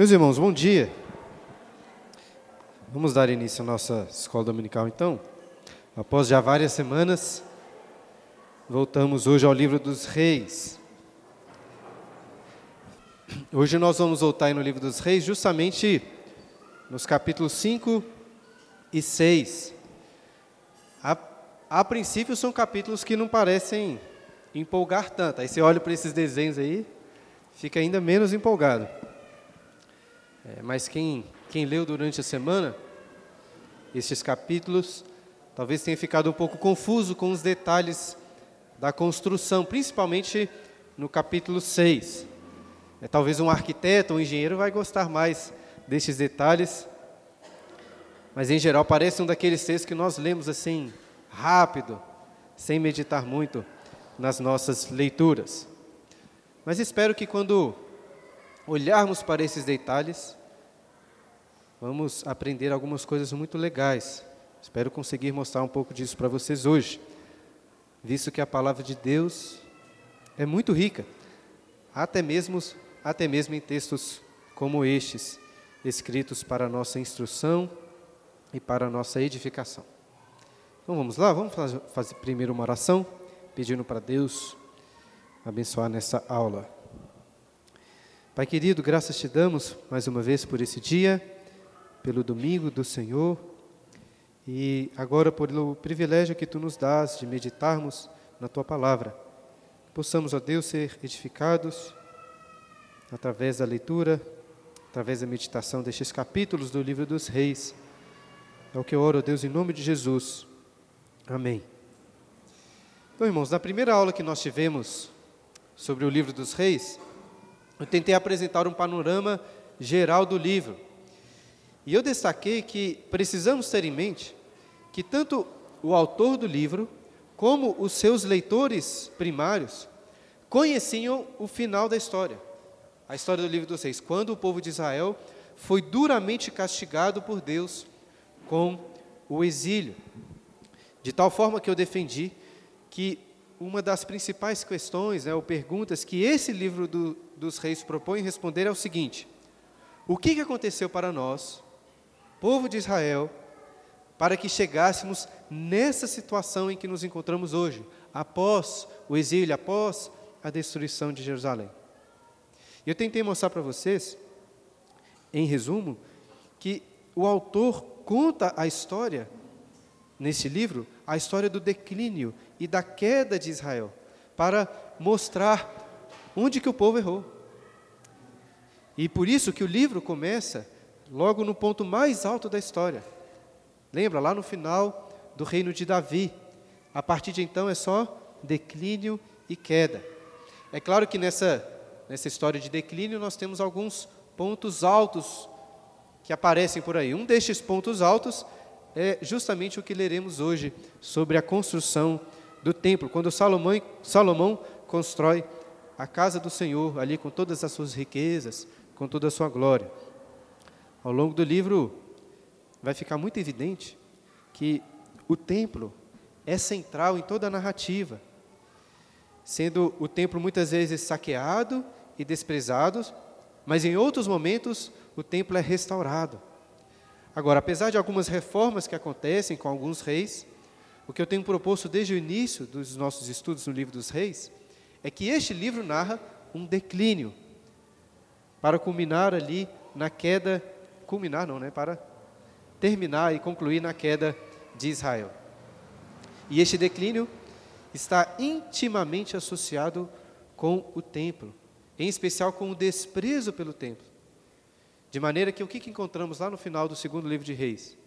Meus irmãos, bom dia. Vamos dar início à nossa escola dominical então. Após já várias semanas, voltamos hoje ao livro dos Reis. Hoje nós vamos voltar no livro dos Reis, justamente nos capítulos 5 e 6. A, a princípio são capítulos que não parecem empolgar tanto. Aí você olha para esses desenhos aí, fica ainda menos empolgado. É, mas quem, quem leu durante a semana esses capítulos, talvez tenha ficado um pouco confuso com os detalhes da construção, principalmente no capítulo 6. É, talvez um arquiteto, um engenheiro vai gostar mais desses detalhes, mas em geral parece um daqueles textos que nós lemos assim, rápido, sem meditar muito nas nossas leituras. Mas espero que quando olharmos para esses detalhes, vamos aprender algumas coisas muito legais. Espero conseguir mostrar um pouco disso para vocês hoje, visto que a palavra de Deus é muito rica, até mesmo, até mesmo em textos como estes, escritos para nossa instrução e para nossa edificação. Então vamos lá, vamos fazer primeiro uma oração, pedindo para Deus abençoar nessa aula. Pai querido, graças te damos mais uma vez por esse dia, pelo domingo do Senhor e agora pelo privilégio que tu nos dás de meditarmos na tua palavra. Possamos, ó Deus, ser edificados através da leitura, através da meditação destes capítulos do livro dos Reis. É o que eu oro, ó Deus, em nome de Jesus. Amém. Então, irmãos, na primeira aula que nós tivemos sobre o livro dos reis, eu tentei apresentar um panorama geral do livro. E eu destaquei que precisamos ter em mente que tanto o autor do livro, como os seus leitores primários, conheciam o final da história. A história do livro dos reis, quando o povo de Israel foi duramente castigado por Deus com o exílio. De tal forma que eu defendi que uma das principais questões né, ou perguntas que esse livro do, dos reis propõe responder é o seguinte: o que, que aconteceu para nós, povo de Israel, para que chegássemos nessa situação em que nos encontramos hoje, após o exílio, após a destruição de Jerusalém? Eu tentei mostrar para vocês, em resumo, que o autor conta a história nesse livro, a história do declínio e da queda de Israel, para mostrar onde que o povo errou. E por isso que o livro começa logo no ponto mais alto da história. Lembra, lá no final do reino de Davi. A partir de então é só declínio e queda. É claro que nessa, nessa história de declínio nós temos alguns pontos altos que aparecem por aí. Um destes pontos altos é justamente o que leremos hoje sobre a construção do templo, quando Salomão, Salomão constrói a casa do Senhor, ali com todas as suas riquezas, com toda a sua glória. Ao longo do livro, vai ficar muito evidente que o templo é central em toda a narrativa, sendo o templo muitas vezes saqueado e desprezado, mas em outros momentos o templo é restaurado. Agora, apesar de algumas reformas que acontecem com alguns reis, o que eu tenho proposto desde o início dos nossos estudos no livro dos reis é que este livro narra um declínio para culminar ali na queda, culminar não, né, para terminar e concluir na queda de Israel. E este declínio está intimamente associado com o templo, em especial com o desprezo pelo templo. De maneira que o que encontramos lá no final do segundo livro de Reis?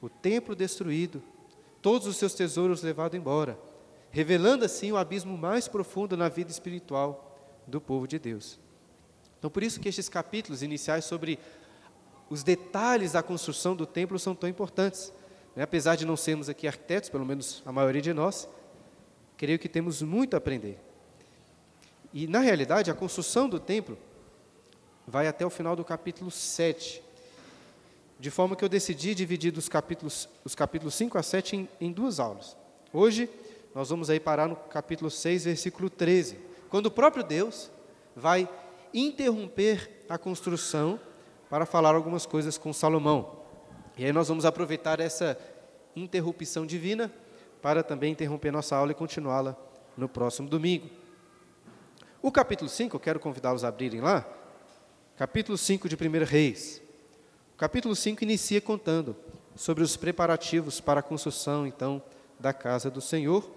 O templo destruído, todos os seus tesouros levados embora, revelando assim o abismo mais profundo na vida espiritual do povo de Deus. Então, por isso que estes capítulos iniciais sobre os detalhes da construção do templo são tão importantes. Né? Apesar de não sermos aqui arquitetos, pelo menos a maioria de nós, creio que temos muito a aprender. E, na realidade, a construção do templo vai até o final do capítulo 7, de forma que eu decidi dividir os capítulos, os capítulos 5 a 7 em, em duas aulas. Hoje, nós vamos aí parar no capítulo 6, versículo 13, quando o próprio Deus vai interromper a construção para falar algumas coisas com Salomão. E aí nós vamos aproveitar essa interrupção divina para também interromper nossa aula e continuá-la no próximo domingo. O capítulo 5, eu quero convidá-los a abrirem lá. Capítulo 5 de 1 Reis. O capítulo 5 inicia contando sobre os preparativos para a construção, então, da casa do Senhor,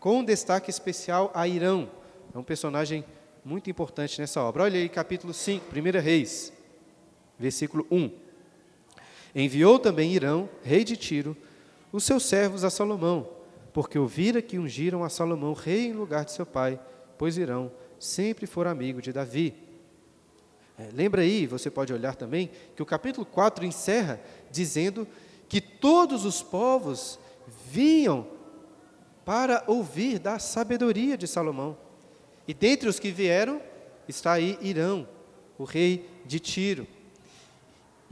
com um destaque especial a Irão. É um personagem muito importante nessa obra. Olha aí, capítulo 5, 1 Reis, versículo 1. Enviou também Irão, rei de Tiro, os seus servos a Salomão, porque ouvira que ungiram a Salomão rei em lugar de seu pai, pois Irão sempre for amigo de Davi. É, lembra aí, você pode olhar também, que o capítulo 4 encerra dizendo que todos os povos vinham para ouvir da sabedoria de Salomão. E dentre os que vieram está aí Irão, o rei de Tiro.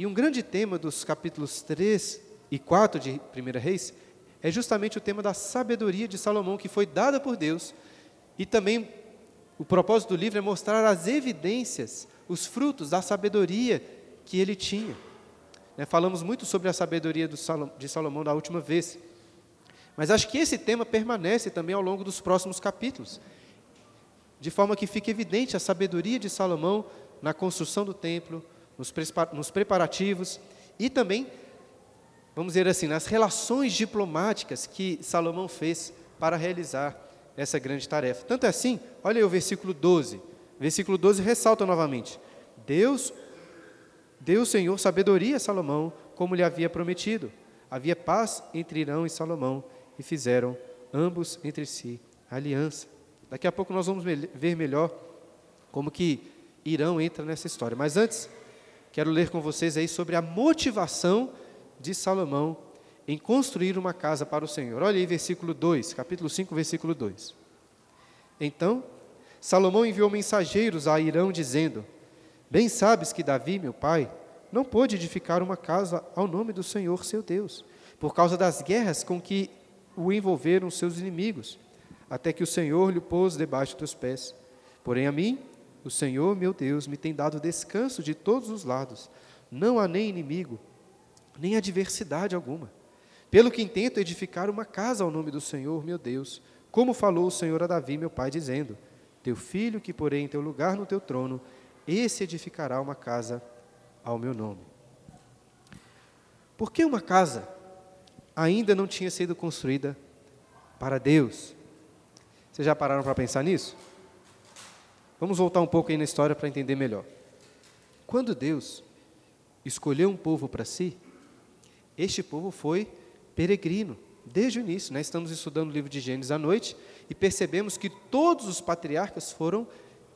E um grande tema dos capítulos 3 e 4 de 1 Reis é justamente o tema da sabedoria de Salomão, que foi dada por Deus. E também o propósito do livro é mostrar as evidências, os frutos da sabedoria que ele tinha. Né, falamos muito sobre a sabedoria de Salomão da última vez. Mas acho que esse tema permanece também ao longo dos próximos capítulos de forma que fique evidente a sabedoria de Salomão na construção do templo, nos preparativos e também, vamos dizer assim, nas relações diplomáticas que Salomão fez para realizar essa grande tarefa. Tanto é assim, olha aí o versículo 12. Versículo 12 ressalta novamente: Deus deu o Senhor sabedoria a Salomão, como lhe havia prometido. Havia paz entre Irão e Salomão, e fizeram ambos entre si aliança. Daqui a pouco nós vamos ver melhor como que Irão entra nessa história. Mas antes, quero ler com vocês aí sobre a motivação de Salomão em construir uma casa para o Senhor. Olha aí, versículo 2, capítulo 5, versículo 2. Então, Salomão enviou mensageiros a Irão, dizendo: Bem sabes que Davi, meu pai, não pôde edificar uma casa ao nome do Senhor, seu Deus, por causa das guerras com que o envolveram seus inimigos até que o Senhor lhe pôs debaixo dos pés. Porém, a mim, o Senhor, meu Deus, me tem dado descanso de todos os lados. Não há nem inimigo, nem adversidade alguma. Pelo que intento edificar uma casa ao nome do Senhor, meu Deus, como falou o Senhor a Davi, meu pai, dizendo: Teu filho, que porei em teu lugar no teu trono, esse edificará uma casa ao meu nome. Por que uma casa ainda não tinha sido construída para Deus? Vocês já pararam para pensar nisso? Vamos voltar um pouco aí na história para entender melhor. Quando Deus escolheu um povo para si, este povo foi peregrino, desde o início. Né? Estamos estudando o livro de Gênesis à noite e percebemos que todos os patriarcas foram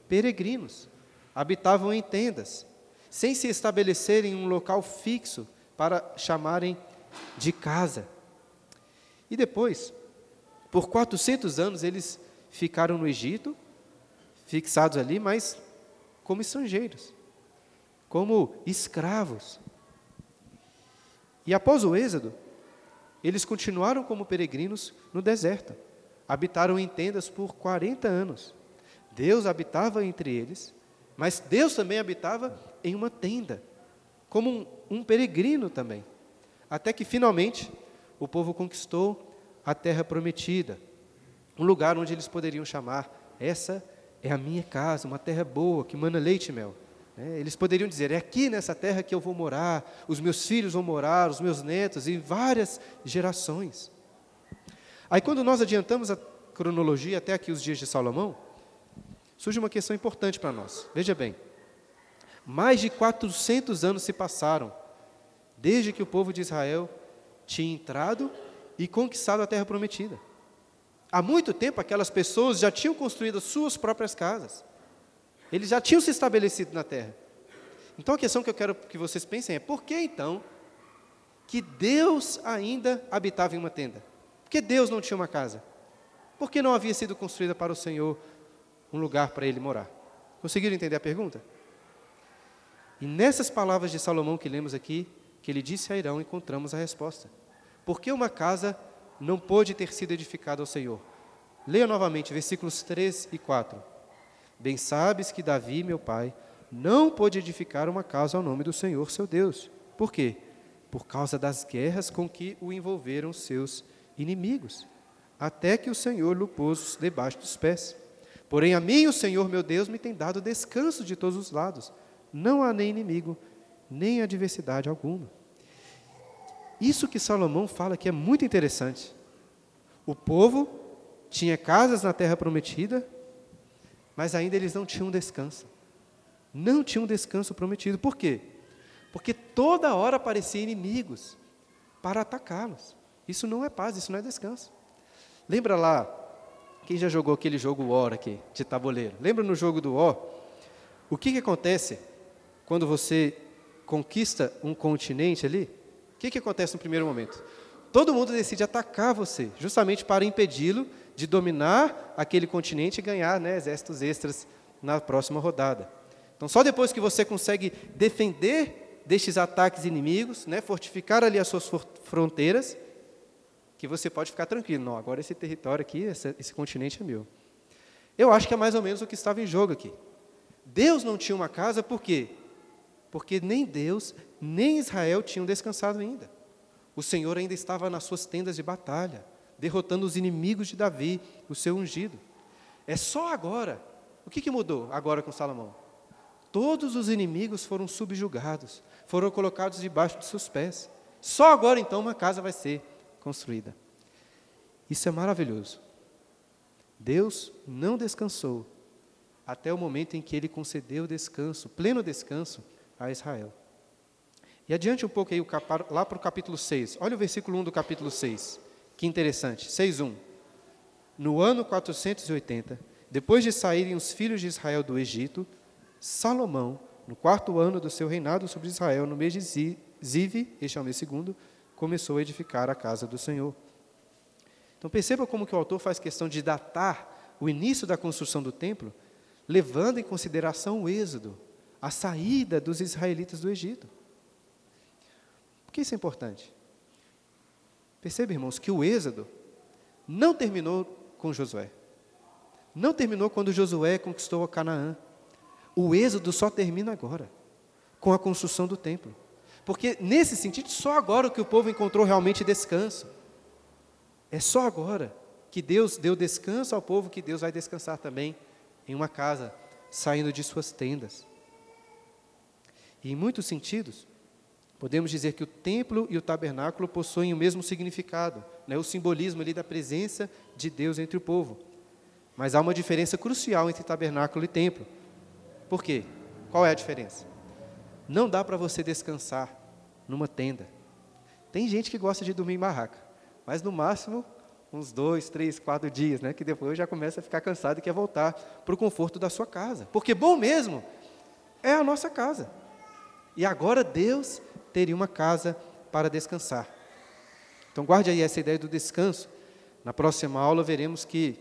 peregrinos, habitavam em tendas, sem se estabelecerem em um local fixo para chamarem de casa. E depois, por 400 anos, eles ficaram no Egito, fixados ali, mas como estrangeiros, como escravos. E após o Êxodo, eles continuaram como peregrinos no deserto. Habitaram em tendas por 40 anos. Deus habitava entre eles, mas Deus também habitava em uma tenda, como um, um peregrino também. Até que finalmente o povo conquistou a terra prometida, um lugar onde eles poderiam chamar: essa é a minha casa, uma terra boa, que mana leite e mel. É, eles poderiam dizer: é aqui nessa terra que eu vou morar, os meus filhos vão morar, os meus netos e várias gerações. Aí, quando nós adiantamos a cronologia até aqui os dias de Salomão, surge uma questão importante para nós. Veja bem, mais de 400 anos se passaram desde que o povo de Israel tinha entrado e conquistado a terra prometida. Há muito tempo, aquelas pessoas já tinham construído as suas próprias casas. Eles já tinham se estabelecido na terra. Então a questão que eu quero que vocês pensem é: por que então que Deus ainda habitava em uma tenda? Por que Deus não tinha uma casa? Por que não havia sido construída para o Senhor um lugar para ele morar? Conseguiram entender a pergunta? E nessas palavras de Salomão que lemos aqui, que ele disse a Irão, encontramos a resposta. Por que uma casa não pôde ter sido edificado ao Senhor. Leia novamente versículos 3 e 4. Bem sabes que Davi, meu pai, não pôde edificar uma casa ao nome do Senhor seu Deus. Por quê? Por causa das guerras com que o envolveram seus inimigos, até que o Senhor lhe pôs debaixo dos pés. Porém, a mim o Senhor meu Deus me tem dado descanso de todos os lados. Não há nem inimigo, nem adversidade alguma. Isso que Salomão fala aqui é muito interessante. O povo tinha casas na terra prometida, mas ainda eles não tinham descanso. Não tinham descanso prometido. Por quê? Porque toda hora apareciam inimigos para atacá-los. Isso não é paz, isso não é descanso. Lembra lá, quem já jogou aquele jogo War aqui, de tabuleiro? Lembra no jogo do War? O que, que acontece quando você conquista um continente ali? O que, que acontece no primeiro momento? Todo mundo decide atacar você, justamente para impedi-lo de dominar aquele continente e ganhar né, exércitos extras na próxima rodada. Então, só depois que você consegue defender destes ataques inimigos, né, fortificar ali as suas fronteiras, que você pode ficar tranquilo. Não, agora esse território aqui, esse, esse continente é meu. Eu acho que é mais ou menos o que estava em jogo aqui. Deus não tinha uma casa, por quê? Porque nem Deus, nem Israel tinham descansado ainda. O Senhor ainda estava nas suas tendas de batalha derrotando os inimigos de Davi, o seu ungido. É só agora. O que, que mudou agora com Salomão? Todos os inimigos foram subjugados, foram colocados debaixo de seus pés. Só agora então uma casa vai ser construída. Isso é maravilhoso. Deus não descansou até o momento em que ele concedeu descanso, pleno descanso, a Israel. E adiante um pouco aí, lá para o capítulo 6. Olha o versículo 1 do capítulo 6. Que interessante. 6.1. No ano 480, depois de saírem os filhos de Israel do Egito, Salomão, no quarto ano do seu reinado sobre Israel, no mês de Zive, este é o mês segundo, começou a edificar a casa do Senhor. Então perceba como que o autor faz questão de datar o início da construção do templo, levando em consideração o êxodo, a saída dos israelitas do Egito. Por que isso é importante? Perceba, irmãos, que o êxodo não terminou com Josué. Não terminou quando Josué conquistou a Canaã. O êxodo só termina agora, com a construção do templo. Porque, nesse sentido, só agora que o povo encontrou realmente descanso. É só agora que Deus deu descanso ao povo, que Deus vai descansar também em uma casa, saindo de suas tendas. E, em muitos sentidos, Podemos dizer que o templo e o tabernáculo possuem o mesmo significado, né, o simbolismo ali da presença de Deus entre o povo. Mas há uma diferença crucial entre tabernáculo e templo. Por quê? Qual é a diferença? Não dá para você descansar numa tenda. Tem gente que gosta de dormir em barraca, mas no máximo uns dois, três, quatro dias, né, que depois já começa a ficar cansado e quer voltar para o conforto da sua casa. Porque bom mesmo é a nossa casa. E agora Deus teria uma casa para descansar. Então, guarde aí essa ideia do descanso. Na próxima aula, veremos que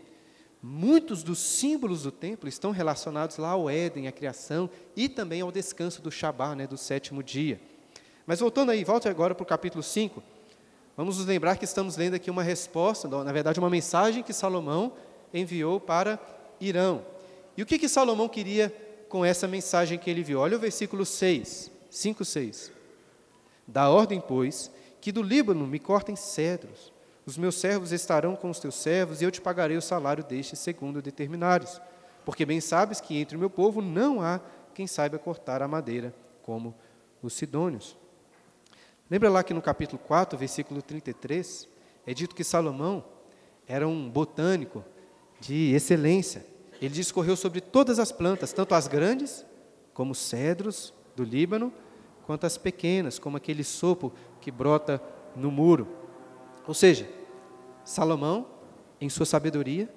muitos dos símbolos do templo estão relacionados lá ao Éden, à criação, e também ao descanso do Shabá, né, do sétimo dia. Mas voltando aí, volte agora para o capítulo 5. Vamos nos lembrar que estamos lendo aqui uma resposta, na verdade, uma mensagem que Salomão enviou para Irão. E o que, que Salomão queria com essa mensagem que ele viu? Olha o versículo 6, 5, 6. Dá ordem, pois, que do Líbano me cortem cedros. Os meus servos estarão com os teus servos, e eu te pagarei o salário destes segundo determinares. Porque bem sabes que entre o meu povo não há quem saiba cortar a madeira, como os sidônios. Lembra lá que no capítulo 4, versículo 33, é dito que Salomão era um botânico de excelência. Ele discorreu sobre todas as plantas, tanto as grandes, como os cedros do Líbano, quanto as pequenas, como aquele sopo que brota no muro. Ou seja, Salomão, em sua sabedoria,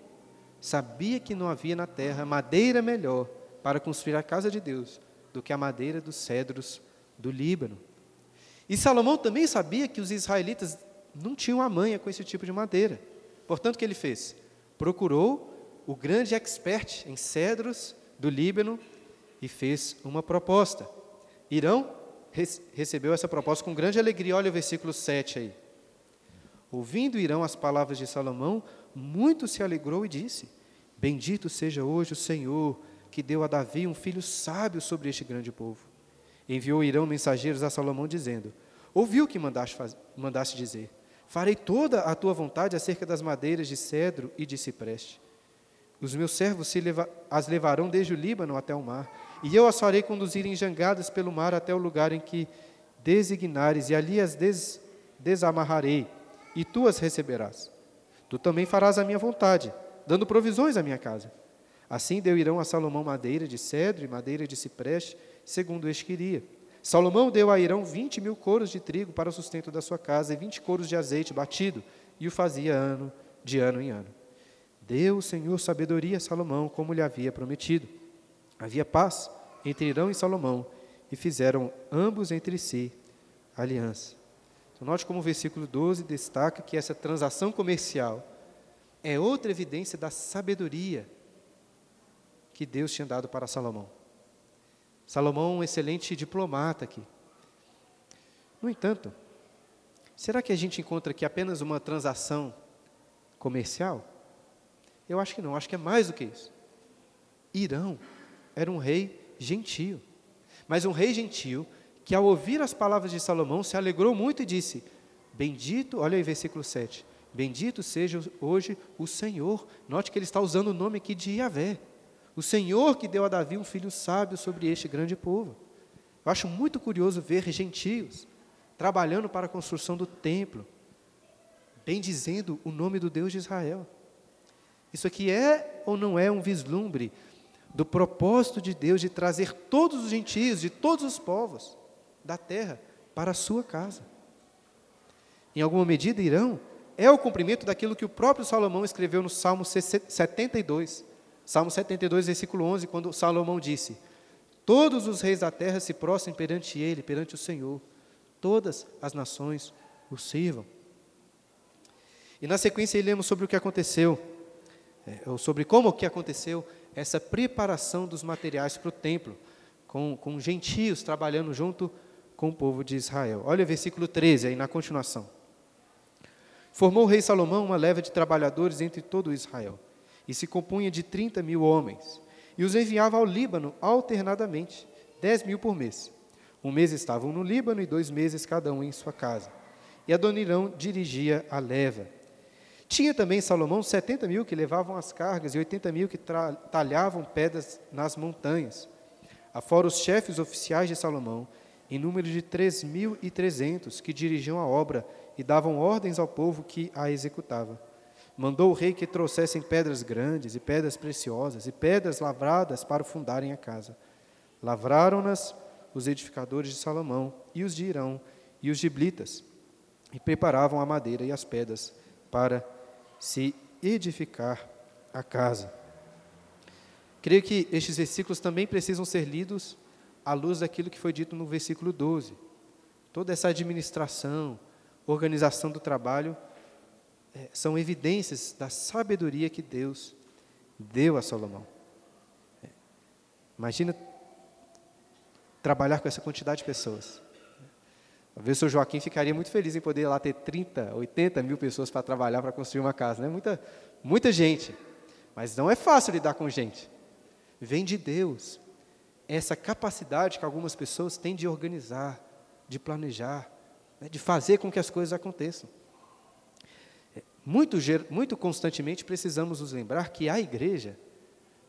sabia que não havia na terra madeira melhor para construir a casa de Deus do que a madeira dos cedros do Líbano. E Salomão também sabia que os israelitas não tinham a manha com esse tipo de madeira. Portanto, o que ele fez? Procurou o grande expert em cedros do Líbano e fez uma proposta. Irão recebeu essa proposta com grande alegria. Olha o versículo 7 aí. Ouvindo Irão as palavras de Salomão, muito se alegrou e disse: Bendito seja hoje o Senhor, que deu a Davi um filho sábio sobre este grande povo. Enviou Irão mensageiros a Salomão, dizendo: Ouviu o que mandaste, faz... mandaste dizer. Farei toda a tua vontade acerca das madeiras de cedro e de cipreste. Os meus servos leva... as levarão desde o Líbano até o mar, e eu as farei conduzir em jangadas pelo mar até o lugar em que designares, e ali as des... desamarrarei, e tu as receberás. Tu também farás a minha vontade, dando provisões à minha casa. Assim deu Irão a Salomão madeira de cedro e madeira de cipreste, segundo este queria. Salomão deu a Irão vinte mil coros de trigo para o sustento da sua casa e vinte coros de azeite batido, e o fazia ano de ano em ano. Deu o Senhor sabedoria a Salomão, como lhe havia prometido. Havia paz entre Irão e Salomão, e fizeram ambos entre si aliança. Então, note como o versículo 12 destaca que essa transação comercial é outra evidência da sabedoria que Deus tinha dado para Salomão. Salomão, um excelente diplomata aqui. No entanto, será que a gente encontra aqui apenas uma transação comercial? Eu acho que não, acho que é mais do que isso. Irão era um rei gentio, mas um rei gentio que, ao ouvir as palavras de Salomão, se alegrou muito e disse: Bendito, olha aí, versículo 7. Bendito seja hoje o Senhor. Note que ele está usando o nome aqui de Yahvé. O Senhor que deu a Davi um filho sábio sobre este grande povo. Eu acho muito curioso ver gentios trabalhando para a construção do templo, bendizendo o nome do Deus de Israel. Isso aqui é ou não é um vislumbre do propósito de Deus de trazer todos os gentios, de todos os povos da terra, para a sua casa? Em alguma medida, Irão é o cumprimento daquilo que o próprio Salomão escreveu no Salmo 72. Salmo 72, versículo 11, quando Salomão disse: Todos os reis da terra se prostrem perante ele, perante o Senhor. Todas as nações o sirvam. E na sequência lemos sobre o que aconteceu, é, ou sobre como que aconteceu essa preparação dos materiais para o templo, com, com gentios trabalhando junto com o povo de Israel. Olha o versículo 13 aí na continuação. Formou o rei Salomão uma leva de trabalhadores entre todo Israel e se compunha de 30 mil homens, e os enviava ao Líbano alternadamente, 10 mil por mês. Um mês estavam no Líbano e dois meses cada um em sua casa. E Adonirão dirigia a leva. Tinha também Salomão 70 mil que levavam as cargas e 80 mil que talhavam pedras nas montanhas. Afora os chefes oficiais de Salomão, em número de 3.300, que dirigiam a obra e davam ordens ao povo que a executava. Mandou o rei que trouxessem pedras grandes e pedras preciosas e pedras lavradas para fundarem a casa. Lavraram-nas os edificadores de Salomão e os de Irão e os giblitas e preparavam a madeira e as pedras para se edificar a casa. Creio que estes versículos também precisam ser lidos à luz daquilo que foi dito no versículo 12. Toda essa administração, organização do trabalho é, são evidências da sabedoria que Deus deu a Salomão. É, imagina trabalhar com essa quantidade de pessoas. Talvez o seu Joaquim ficaria muito feliz em poder lá ter 30, 80 mil pessoas para trabalhar para construir uma casa. Né? Muita, muita gente. Mas não é fácil lidar com gente. Vem de Deus essa capacidade que algumas pessoas têm de organizar, de planejar, né? de fazer com que as coisas aconteçam. Muito, muito constantemente precisamos nos lembrar que a igreja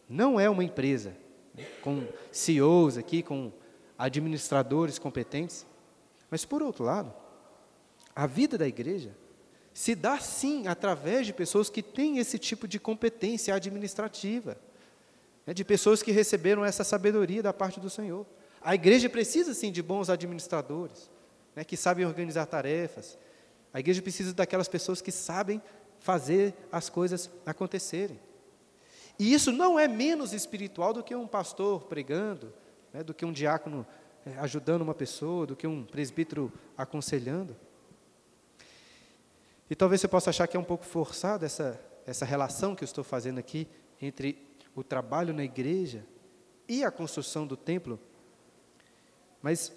não é uma empresa né, com CEOs aqui, com administradores competentes, mas por outro lado, a vida da igreja se dá sim através de pessoas que têm esse tipo de competência administrativa, né, de pessoas que receberam essa sabedoria da parte do Senhor. A igreja precisa sim de bons administradores, né, que sabem organizar tarefas, a igreja precisa daquelas pessoas que sabem fazer as coisas acontecerem. E isso não é menos espiritual do que um pastor pregando, né, do que um diácono ajudando uma pessoa, do que um presbítero aconselhando. E talvez você possa achar que é um pouco forçada essa, essa relação que eu estou fazendo aqui entre o trabalho na igreja e a construção do templo. Mas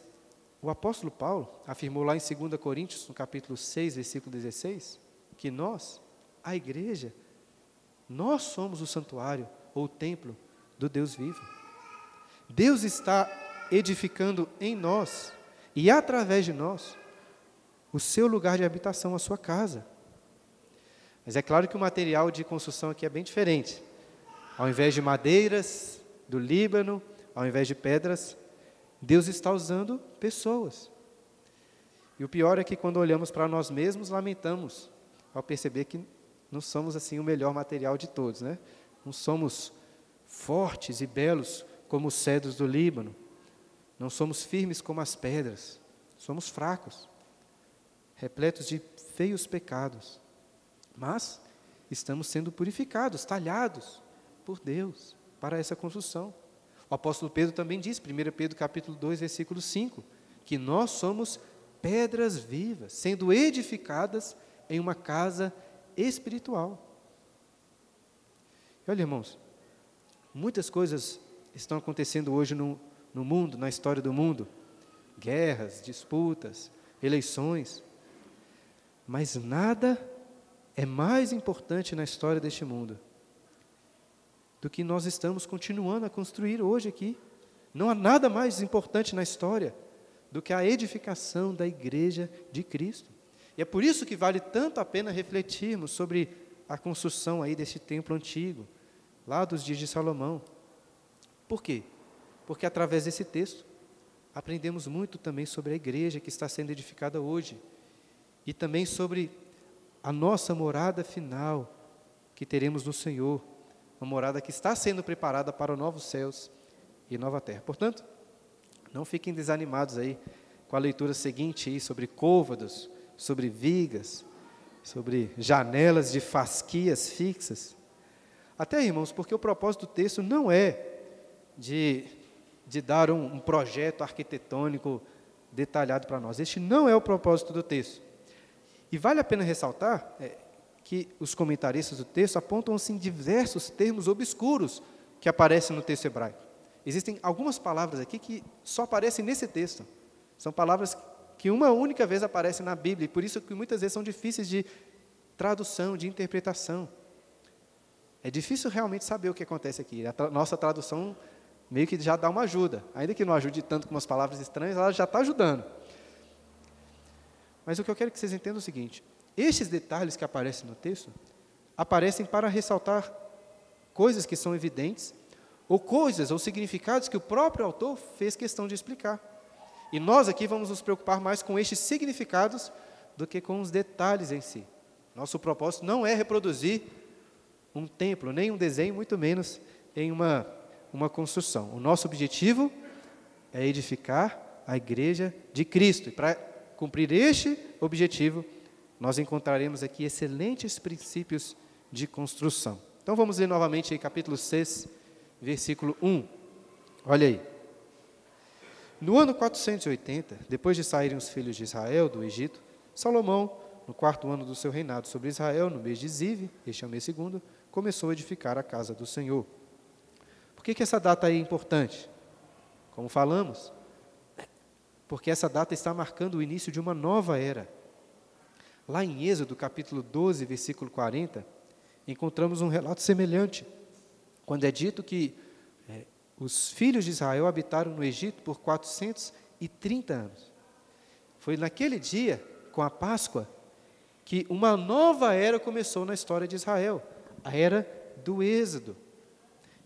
o apóstolo Paulo afirmou lá em 2 Coríntios, no capítulo 6, versículo 16, que nós, a igreja, nós somos o santuário ou o templo do Deus vivo. Deus está edificando em nós e através de nós o seu lugar de habitação, a sua casa. Mas é claro que o material de construção aqui é bem diferente. Ao invés de madeiras do Líbano, ao invés de pedras, Deus está usando pessoas. E o pior é que quando olhamos para nós mesmos, lamentamos ao perceber que não somos assim o melhor material de todos, né? Não somos fortes e belos como os cedros do Líbano. Não somos firmes como as pedras. Somos fracos, repletos de feios pecados. Mas estamos sendo purificados, talhados por Deus para essa construção. O apóstolo Pedro também diz, 1 Pedro capítulo 2, versículo 5, que nós somos pedras vivas, sendo edificadas em uma casa espiritual. E olha, irmãos, muitas coisas estão acontecendo hoje no, no mundo, na história do mundo: guerras, disputas, eleições. Mas nada é mais importante na história deste mundo do que nós estamos continuando a construir hoje aqui. Não há nada mais importante na história do que a edificação da igreja de Cristo. E é por isso que vale tanto a pena refletirmos sobre a construção aí desse templo antigo, lá dos dias de Salomão. Por quê? Porque através desse texto aprendemos muito também sobre a igreja que está sendo edificada hoje e também sobre a nossa morada final que teremos no Senhor, uma morada que está sendo preparada para novos céus e nova terra. Portanto, não fiquem desanimados aí com a leitura seguinte aí sobre côvados, sobre vigas, sobre janelas de fasquias fixas. Até, irmãos, porque o propósito do texto não é de, de dar um, um projeto arquitetônico detalhado para nós. Este não é o propósito do texto. E vale a pena ressaltar é, que os comentaristas do texto apontam assim diversos termos obscuros que aparecem no texto hebraico. Existem algumas palavras aqui que só aparecem nesse texto. São palavras que uma única vez aparecem na Bíblia, e por isso que muitas vezes são difíceis de tradução, de interpretação. É difícil realmente saber o que acontece aqui. A tra nossa tradução meio que já dá uma ajuda. Ainda que não ajude tanto com umas palavras estranhas, ela já está ajudando. Mas o que eu quero que vocês entendam é o seguinte: estes detalhes que aparecem no texto aparecem para ressaltar coisas que são evidentes ou coisas ou significados que o próprio autor fez questão de explicar. E nós aqui vamos nos preocupar mais com estes significados do que com os detalhes em si. Nosso propósito não é reproduzir um templo, nem um desenho, muito menos em uma, uma construção. O nosso objetivo é edificar a igreja de Cristo. E para cumprir este objetivo, nós encontraremos aqui excelentes princípios de construção. Então vamos ler novamente aí capítulo 6, versículo 1. Olha aí. No ano 480, depois de saírem os filhos de Israel do Egito, Salomão, no quarto ano do seu reinado sobre Israel, no mês de Zive, este é o mês segundo, começou a edificar a casa do Senhor. Por que, que essa data é importante? Como falamos, porque essa data está marcando o início de uma nova era. Lá em Êxodo, capítulo 12, versículo 40, encontramos um relato semelhante quando é dito que é, os filhos de Israel habitaram no Egito por 430 anos. Foi naquele dia, com a Páscoa, que uma nova era começou na história de Israel, a era do Êxodo.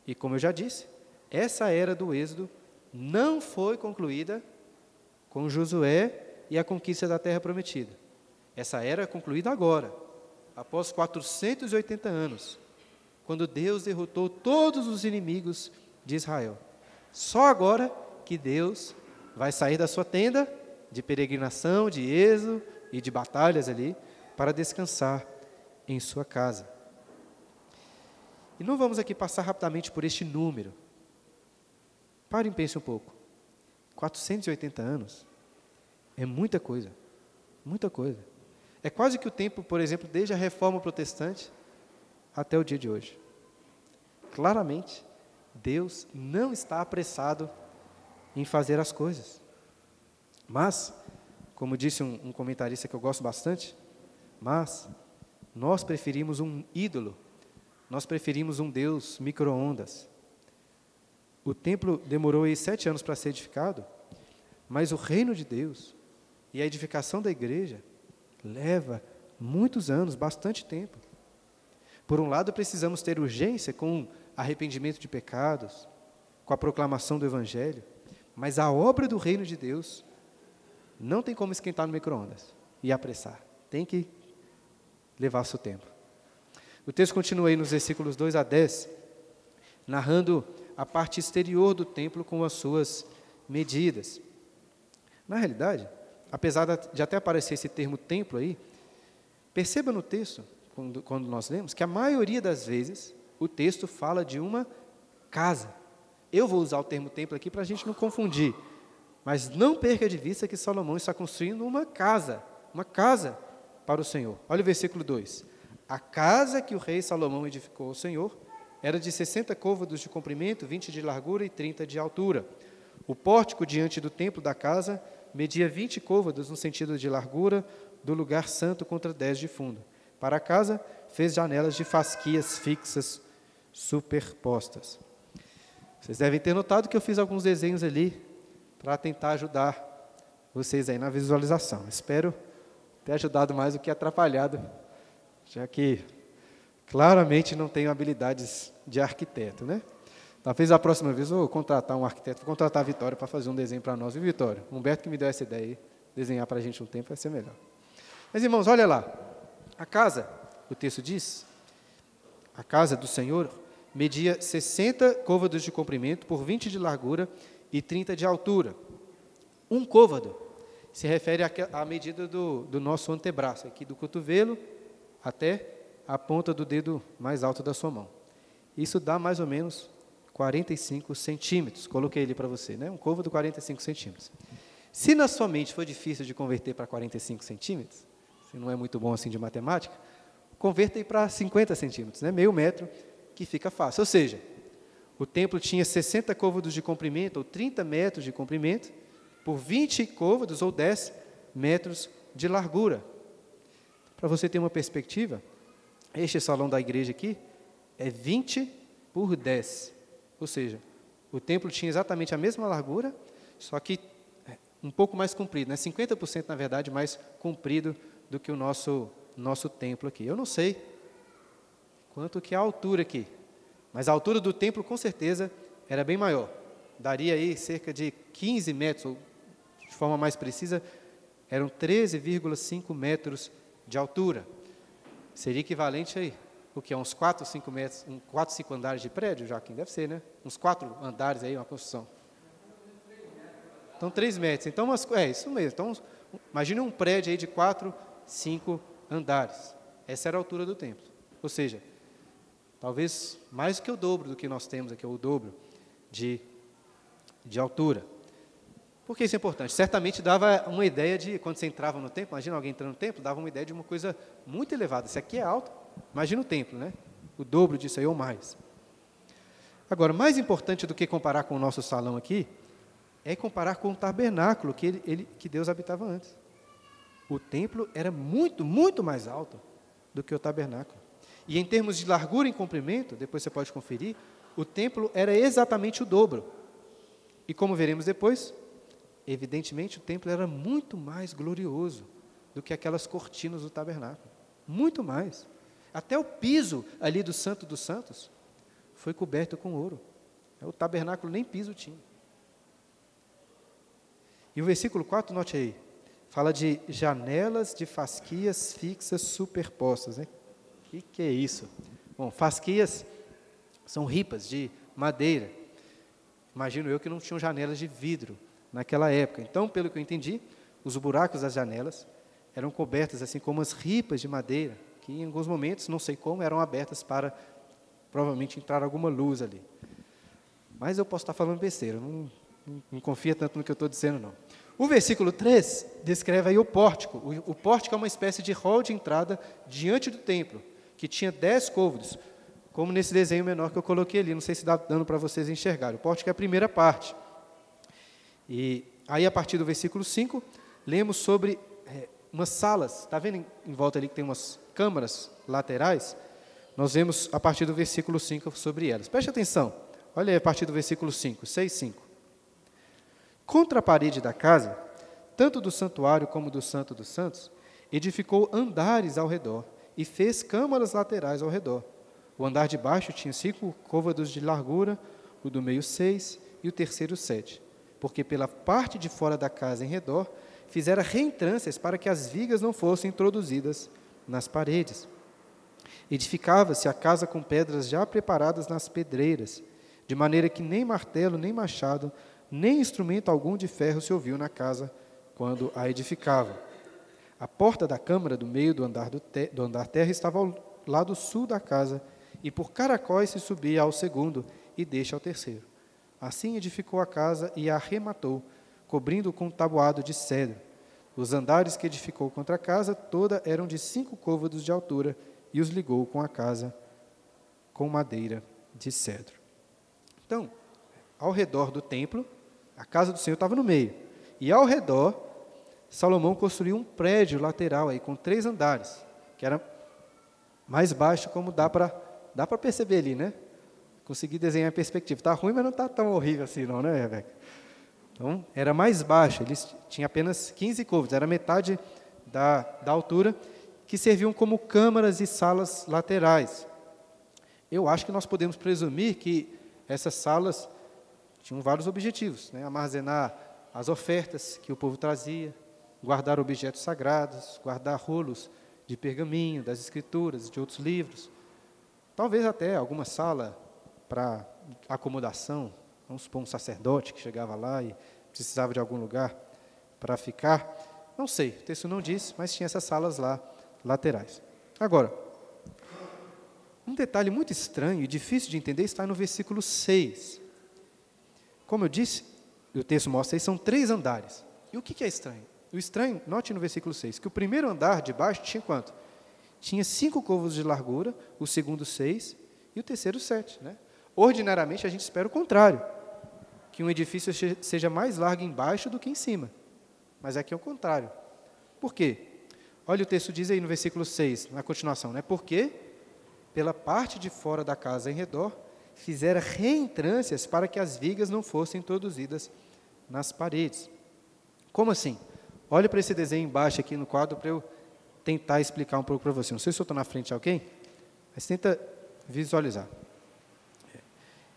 E como eu já disse, essa era do Êxodo não foi concluída com Josué e a conquista da terra prometida. Essa era é concluída agora, após 480 anos quando Deus derrotou todos os inimigos de Israel. Só agora que Deus vai sair da sua tenda de peregrinação, de êxodo e de batalhas ali, para descansar em sua casa. E não vamos aqui passar rapidamente por este número. Pare e pense um pouco. 480 anos é muita coisa. Muita coisa. É quase que o tempo, por exemplo, desde a reforma protestante até o dia de hoje. Claramente, Deus não está apressado em fazer as coisas. Mas, como disse um, um comentarista que eu gosto bastante, mas nós preferimos um ídolo, nós preferimos um Deus micro-ondas. o templo demorou aí sete anos para ser edificado, mas o reino de Deus e a edificação da igreja leva muitos anos, bastante tempo. Por um lado, precisamos ter urgência com arrependimento de pecados, com a proclamação do Evangelho, mas a obra do reino de Deus não tem como esquentar no micro-ondas e apressar. Tem que levar seu tempo. O texto continua aí nos versículos 2 a 10, narrando a parte exterior do templo com as suas medidas. Na realidade, apesar de até aparecer esse termo templo aí, perceba no texto, quando, quando nós lemos, que a maioria das vezes o texto fala de uma casa. Eu vou usar o termo templo aqui para a gente não confundir, mas não perca de vista que Salomão está construindo uma casa, uma casa para o Senhor. Olha o versículo 2. A casa que o rei Salomão edificou ao Senhor era de 60 côvados de comprimento, 20 de largura e 30 de altura. O pórtico diante do templo da casa media 20 côvados no sentido de largura do lugar santo contra 10 de fundo. Para a casa, fez janelas de fasquias fixas superpostas. Vocês devem ter notado que eu fiz alguns desenhos ali para tentar ajudar vocês aí na visualização. Espero ter ajudado mais do que atrapalhado, já que claramente não tenho habilidades de arquiteto, né? Talvez a próxima vez eu vou contratar um arquiteto, vou contratar a Vitória para fazer um desenho para nós. E Vitória, Humberto que me deu essa ideia aí, desenhar para a gente um tempo vai ser melhor. Mas irmãos, olha lá. A casa, o texto diz, a casa do Senhor media 60 côvados de comprimento por 20 de largura e 30 de altura. Um côvado se refere à medida do, do nosso antebraço, aqui do cotovelo até a ponta do dedo mais alto da sua mão. Isso dá mais ou menos 45 centímetros. Coloquei ele para você, né? Um côvado 45 centímetros. Se na sua mente for difícil de converter para 45 centímetros, se não é muito bom assim de matemática, converta aí para 50 centímetros, né? meio metro, que fica fácil. Ou seja, o templo tinha 60 côvados de comprimento, ou 30 metros de comprimento, por 20 côvados, ou 10 metros de largura. Para você ter uma perspectiva, este salão da igreja aqui é 20 por 10. Ou seja, o templo tinha exatamente a mesma largura, só que é, um pouco mais comprido, né? 50% na verdade mais comprido do que o nosso nosso templo aqui. Eu não sei quanto que é a altura aqui, mas a altura do templo com certeza era bem maior. Daria aí cerca de 15 metros, ou de forma mais precisa, eram 13,5 metros de altura. Seria equivalente aí, o que é uns 4, 5 metros, um 4, 5 andares de prédio, Joaquim? Deve ser, né? Uns 4 andares aí, uma construção. Então, 3 metros. Então, umas, é isso mesmo. Então, imagine um prédio aí de 4, 5 andares. Essa era a altura do templo. Ou seja, talvez mais do que o dobro do que nós temos aqui, o dobro de, de altura. Por que isso é importante? Certamente dava uma ideia de, quando você entrava no templo, imagina alguém entrando no templo, dava uma ideia de uma coisa muito elevada. Isso aqui é alto, imagina o templo, né? O dobro disso aí ou mais. Agora, mais importante do que comparar com o nosso salão aqui, é comparar com o tabernáculo que, ele, ele, que Deus habitava antes. O templo era muito, muito mais alto do que o tabernáculo. E em termos de largura e comprimento, depois você pode conferir, o templo era exatamente o dobro. E como veremos depois, evidentemente o templo era muito mais glorioso do que aquelas cortinas do tabernáculo. Muito mais. Até o piso ali do Santo dos Santos foi coberto com ouro. O tabernáculo nem piso tinha. E o versículo 4, note aí, fala de janelas de fasquias fixas superpostas. Né? O que, que é isso? Bom, fasquias são ripas de madeira. Imagino eu que não tinham janelas de vidro naquela época. Então, pelo que eu entendi, os buracos das janelas eram cobertos assim como as ripas de madeira, que em alguns momentos, não sei como, eram abertas para provavelmente entrar alguma luz ali. Mas eu posso estar falando besteira, não, não, não confia tanto no que eu estou dizendo, não. O versículo 3 descreve aí o pórtico. O, o pórtico é uma espécie de hall de entrada diante do templo, que tinha dez côvados, como nesse desenho menor que eu coloquei ali. Não sei se dá dando para vocês enxergarem. O pórtico é a primeira parte. E aí, a partir do versículo 5, lemos sobre é, umas salas. Está vendo em, volta ali que tem umas câmaras laterais? Nós vemos a partir do versículo 5 sobre elas. Preste atenção. Olha aí a partir do versículo 5, 6, 5. Contra a parede da casa, tanto do santuário como do Santo dos Santos, edificou andares ao redor e fez câmaras laterais ao redor. O andar de baixo tinha cinco côvados de largura, o do meio seis e o terceiro sete, porque pela parte de fora da casa em redor fizera reentrâncias para que as vigas não fossem introduzidas nas paredes. Edificava-se a casa com pedras já preparadas nas pedreiras, de maneira que nem martelo, nem machado, nem instrumento algum de ferro se ouviu na casa quando a edificavam. A porta da câmara do meio do andar, do, te, do andar terra estava ao lado sul da casa, e por caracóis se subia ao segundo e deixa ao terceiro. Assim edificou a casa e a arrematou, cobrindo com um tabuado de cedro. Os andares que edificou contra a casa toda eram de cinco côvados de altura, e os ligou com a casa com madeira de cedro. Então, ao redor do templo, a casa do Senhor estava no meio. E ao redor, Salomão construiu um prédio lateral aí com três andares, que era mais baixo como dá para dá para perceber ali, né? Consegui desenhar a perspectiva. Está ruim, mas não está tão horrível assim não, né, Rebeca? Então, era mais baixo, eles tinham apenas 15 côvados, era metade da, da altura, que serviam como câmaras e salas laterais. Eu acho que nós podemos presumir que essas salas tinham vários objetivos, né? armazenar as ofertas que o povo trazia, guardar objetos sagrados, guardar rolos de pergaminho, das escrituras, de outros livros. Talvez até alguma sala para acomodação, vamos supor um sacerdote que chegava lá e precisava de algum lugar para ficar. Não sei, o texto não diz, mas tinha essas salas lá laterais. Agora, um detalhe muito estranho e difícil de entender está no versículo 6. Como eu disse, o texto mostra aí, são três andares. E o que é estranho? O estranho, note no versículo 6, que o primeiro andar de baixo tinha quanto? Tinha cinco côvados de largura, o segundo seis e o terceiro sete. Né? Ordinariamente a gente espera o contrário, que um edifício seja mais largo embaixo do que em cima. Mas aqui é o contrário. Por quê? Olha o texto diz aí no versículo 6, na continuação, né? Porque pela parte de fora da casa em redor fizera reentrâncias para que as vigas não fossem introduzidas nas paredes. Como assim? Olhe para esse desenho embaixo aqui no quadro para eu tentar explicar um pouco para você. Não sei se eu estou na frente de alguém, mas tenta visualizar.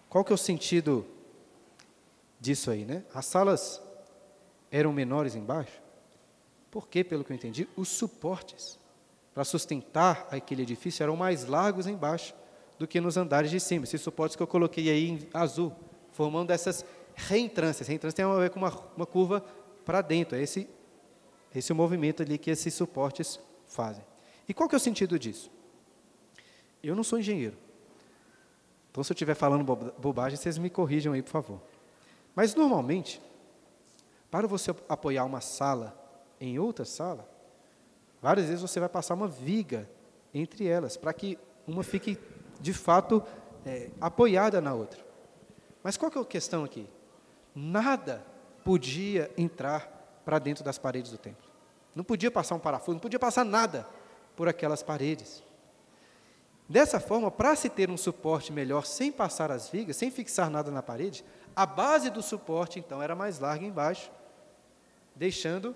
Qual que é o sentido disso aí, né? As salas eram menores embaixo, porque, pelo que eu entendi, os suportes para sustentar aquele edifício eram mais largos embaixo do que nos andares de cima. Esses suportes que eu coloquei aí em azul, formando essas reentrâncias. Reentrância tem a ver com uma, uma curva para dentro. É esse, esse movimento ali que esses suportes fazem. E qual que é o sentido disso? Eu não sou engenheiro. Então, se eu estiver falando bobagem, vocês me corrijam aí, por favor. Mas, normalmente, para você apoiar uma sala em outra sala, várias vezes você vai passar uma viga entre elas, para que uma fique de fato, é, apoiada na outra. Mas qual que é a questão aqui? Nada podia entrar para dentro das paredes do templo. Não podia passar um parafuso, não podia passar nada por aquelas paredes. Dessa forma, para se ter um suporte melhor sem passar as vigas, sem fixar nada na parede, a base do suporte então era mais larga embaixo, deixando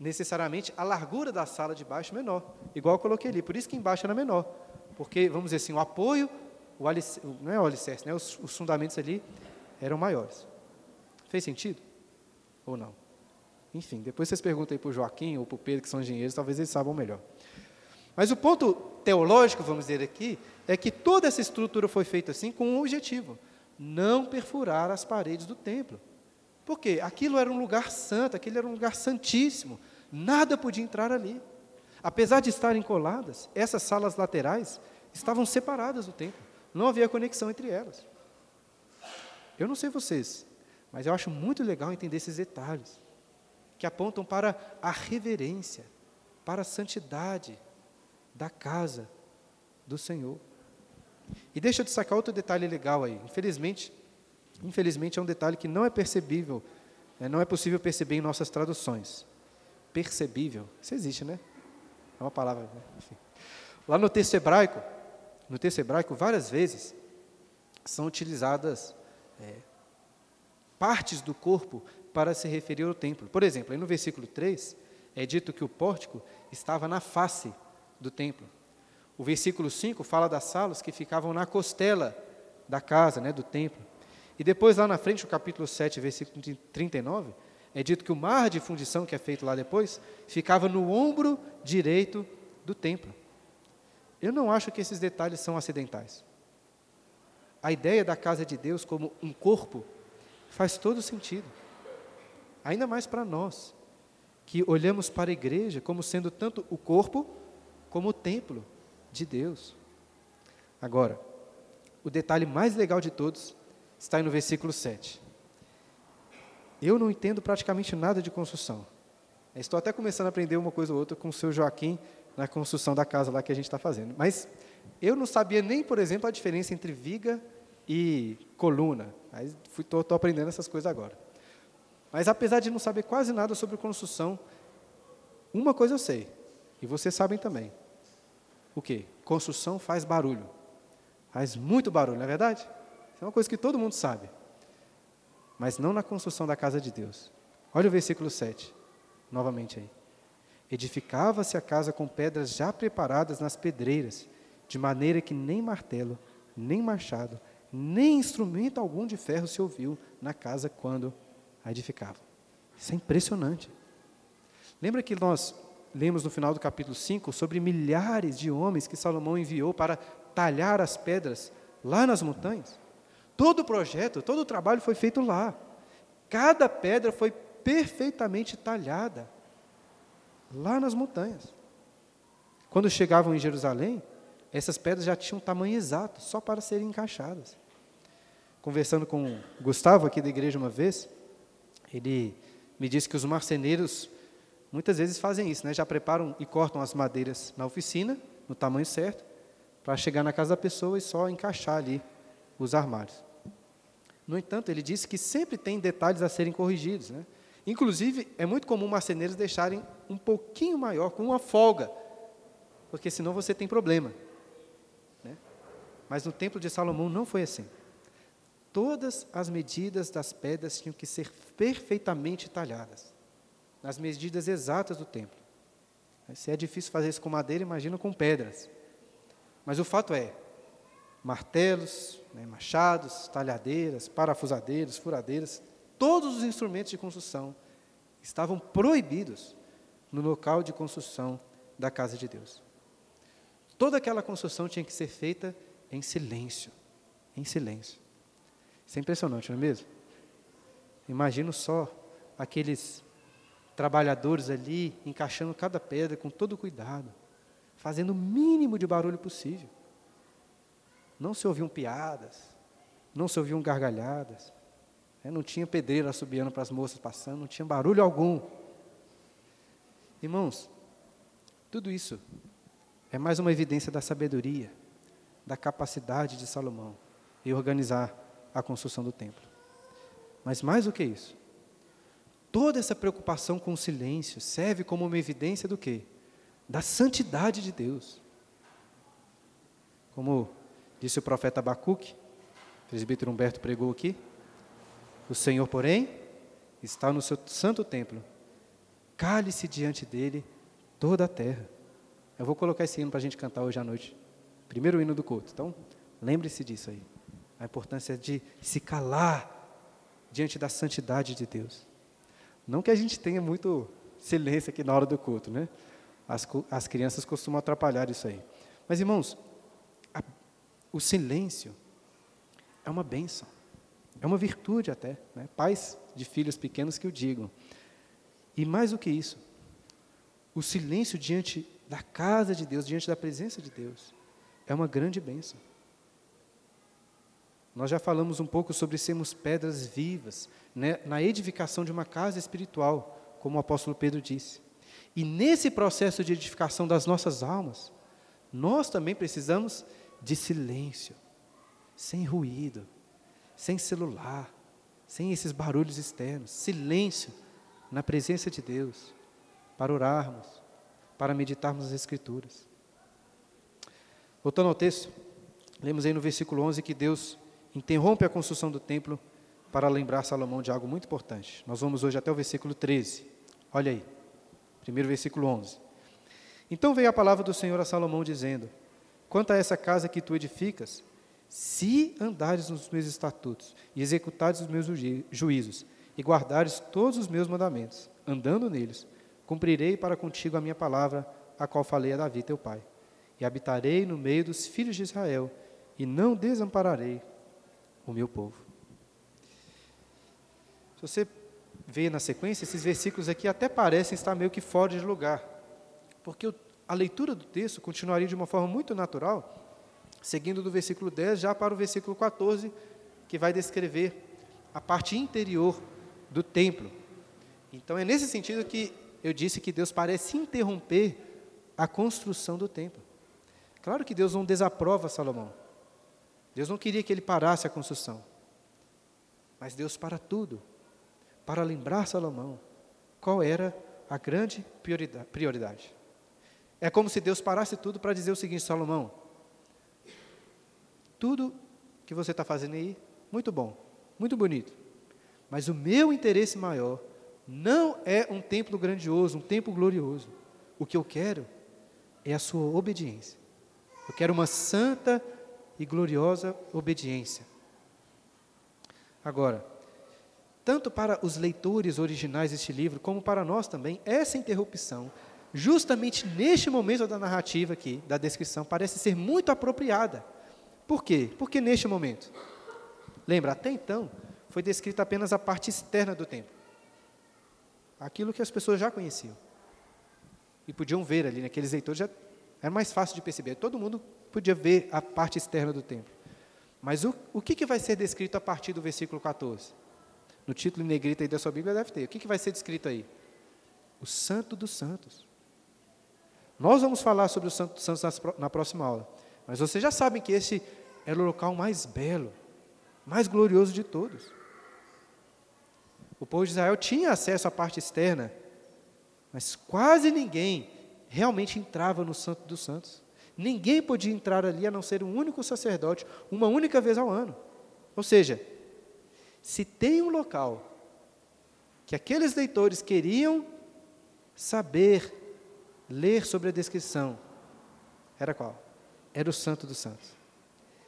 necessariamente a largura da sala de baixo menor, igual eu coloquei ali. Por isso que embaixo era menor porque, vamos dizer assim, o apoio, o alicerce, não é o alicerce, né, os, os fundamentos ali eram maiores. Fez sentido? Ou não? Enfim, depois vocês perguntam aí para o Joaquim ou para o Pedro, que são engenheiros, talvez eles saibam melhor. Mas o ponto teológico, vamos dizer aqui, é que toda essa estrutura foi feita assim com um objetivo: não perfurar as paredes do templo. Por quê? Aquilo era um lugar santo, aquilo era um lugar santíssimo, nada podia entrar ali. Apesar de estarem coladas, essas salas laterais estavam separadas do templo. Não havia conexão entre elas. Eu não sei vocês, mas eu acho muito legal entender esses detalhes, que apontam para a reverência, para a santidade da casa do Senhor. E deixa eu destacar outro detalhe legal aí. Infelizmente, infelizmente é um detalhe que não é percebível, né, não é possível perceber em nossas traduções. Percebível, isso existe, né? É uma palavra. Né? Lá no texto hebraico, no texto hebraico, várias vezes, são utilizadas é, partes do corpo para se referir ao templo. Por exemplo, aí no versículo 3, é dito que o pórtico estava na face do templo. O versículo 5 fala das salas que ficavam na costela da casa, né, do templo. E depois, lá na frente, o capítulo 7, versículo 39, é dito que o mar de fundição que é feito lá depois ficava no ombro direito do templo. Eu não acho que esses detalhes são acidentais. A ideia da casa de Deus como um corpo faz todo sentido. Ainda mais para nós, que olhamos para a igreja como sendo tanto o corpo como o templo de Deus. Agora, o detalhe mais legal de todos está aí no versículo 7. Eu não entendo praticamente nada de construção. Estou até começando a aprender uma coisa ou outra com o seu Joaquim na construção da casa lá que a gente está fazendo. Mas eu não sabia nem, por exemplo, a diferença entre viga e coluna. Estou aprendendo essas coisas agora. Mas apesar de não saber quase nada sobre construção, uma coisa eu sei, e vocês sabem também. O que? Construção faz barulho. Faz muito barulho, não é verdade? Isso é uma coisa que todo mundo sabe. Mas não na construção da casa de Deus. Olha o versículo 7, novamente aí. Edificava-se a casa com pedras já preparadas nas pedreiras, de maneira que nem martelo, nem machado, nem instrumento algum de ferro se ouviu na casa quando a edificava. Isso é impressionante. Lembra que nós lemos no final do capítulo 5 sobre milhares de homens que Salomão enviou para talhar as pedras lá nas montanhas? Todo o projeto, todo o trabalho foi feito lá. Cada pedra foi perfeitamente talhada lá nas montanhas. Quando chegavam em Jerusalém, essas pedras já tinham um tamanho exato, só para serem encaixadas. Conversando com Gustavo aqui da igreja uma vez, ele me disse que os marceneiros muitas vezes fazem isso, né? já preparam e cortam as madeiras na oficina, no tamanho certo, para chegar na casa da pessoa e só encaixar ali os armários. No entanto, ele disse que sempre tem detalhes a serem corrigidos. Né? Inclusive, é muito comum marceneiros deixarem um pouquinho maior, com uma folga, porque senão você tem problema. Né? Mas no templo de Salomão não foi assim. Todas as medidas das pedras tinham que ser perfeitamente talhadas, nas medidas exatas do templo. Se é difícil fazer isso com madeira, imagina com pedras. Mas o fato é, martelos, né, machados, talhadeiras, parafusadeiras, furadeiras, todos os instrumentos de construção estavam proibidos no local de construção da casa de Deus. Toda aquela construção tinha que ser feita em silêncio, em silêncio. Isso é impressionante, não é mesmo? Imagino só aqueles trabalhadores ali encaixando cada pedra com todo cuidado, fazendo o mínimo de barulho possível. Não se ouviam piadas, não se ouviam gargalhadas, né? Não tinha pedreiro assobiando para as moças passando, não tinha barulho algum. Irmãos, tudo isso é mais uma evidência da sabedoria, da capacidade de Salomão em organizar a construção do templo. Mas mais do que isso, toda essa preocupação com o silêncio serve como uma evidência do quê? Da santidade de Deus. Como disse o profeta Abacuque, o presbítero Humberto pregou aqui, o Senhor, porém, está no seu santo templo. Cale-se diante dele toda a terra. Eu vou colocar esse hino para a gente cantar hoje à noite. Primeiro hino do culto. Então, lembre-se disso aí. A importância de se calar diante da santidade de Deus. Não que a gente tenha muito silêncio aqui na hora do culto, né? As, as crianças costumam atrapalhar isso aí. Mas, irmãos, a, o silêncio é uma bênção. É uma virtude até, né? pais de filhos pequenos que o digam. E mais do que isso, o silêncio diante da casa de Deus, diante da presença de Deus, é uma grande bênção. Nós já falamos um pouco sobre sermos pedras vivas né, na edificação de uma casa espiritual, como o apóstolo Pedro disse. E nesse processo de edificação das nossas almas, nós também precisamos de silêncio, sem ruído, sem celular, sem esses barulhos externos, silêncio na presença de Deus, para orarmos, para meditarmos as Escrituras. Voltando ao texto, lemos aí no versículo 11 que Deus interrompe a construção do templo para lembrar Salomão de algo muito importante. Nós vamos hoje até o versículo 13. Olha aí, primeiro versículo 11. Então veio a palavra do Senhor a Salomão dizendo: Quanto a essa casa que tu edificas, se andares nos meus estatutos e executares os meus juízos e guardares todos os meus mandamentos, andando neles, cumprirei para contigo a minha palavra, a qual falei a Davi teu pai. E habitarei no meio dos filhos de Israel, e não desampararei o meu povo. Se você vê na sequência, esses versículos aqui até parecem estar meio que fora de lugar, porque a leitura do texto continuaria de uma forma muito natural, seguindo do versículo 10 já para o versículo 14, que vai descrever a parte interior do templo. Então é nesse sentido que eu disse que Deus parece interromper a construção do templo. Claro que Deus não desaprova Salomão. Deus não queria que ele parasse a construção. Mas Deus para tudo, para lembrar Salomão qual era a grande prioridade. É como se Deus parasse tudo para dizer o seguinte: Salomão, tudo que você está fazendo aí, muito bom, muito bonito. Mas o meu interesse maior não é um templo grandioso, um templo glorioso. O que eu quero é a sua obediência. Eu quero uma santa e gloriosa obediência. Agora, tanto para os leitores originais deste livro, como para nós também, essa interrupção, justamente neste momento da narrativa aqui, da descrição, parece ser muito apropriada. Por quê? Porque neste momento, lembra, até então, foi descrita apenas a parte externa do templo. Aquilo que as pessoas já conheciam. E podiam ver ali, naqueles leitores, já era mais fácil de perceber. Todo mundo podia ver a parte externa do templo. Mas o, o que, que vai ser descrito a partir do versículo 14? No título em negrita aí da sua Bíblia deve ter. O que, que vai ser descrito aí? O Santo dos Santos. Nós vamos falar sobre o Santo dos Santos na próxima aula. Mas vocês já sabem que esse era o local mais belo, mais glorioso de todos. O povo de Israel tinha acesso à parte externa, mas quase ninguém realmente entrava no Santo dos Santos. Ninguém podia entrar ali a não ser um único sacerdote, uma única vez ao ano. Ou seja, se tem um local que aqueles leitores queriam saber, ler sobre a descrição, era qual? Era o Santo dos Santos.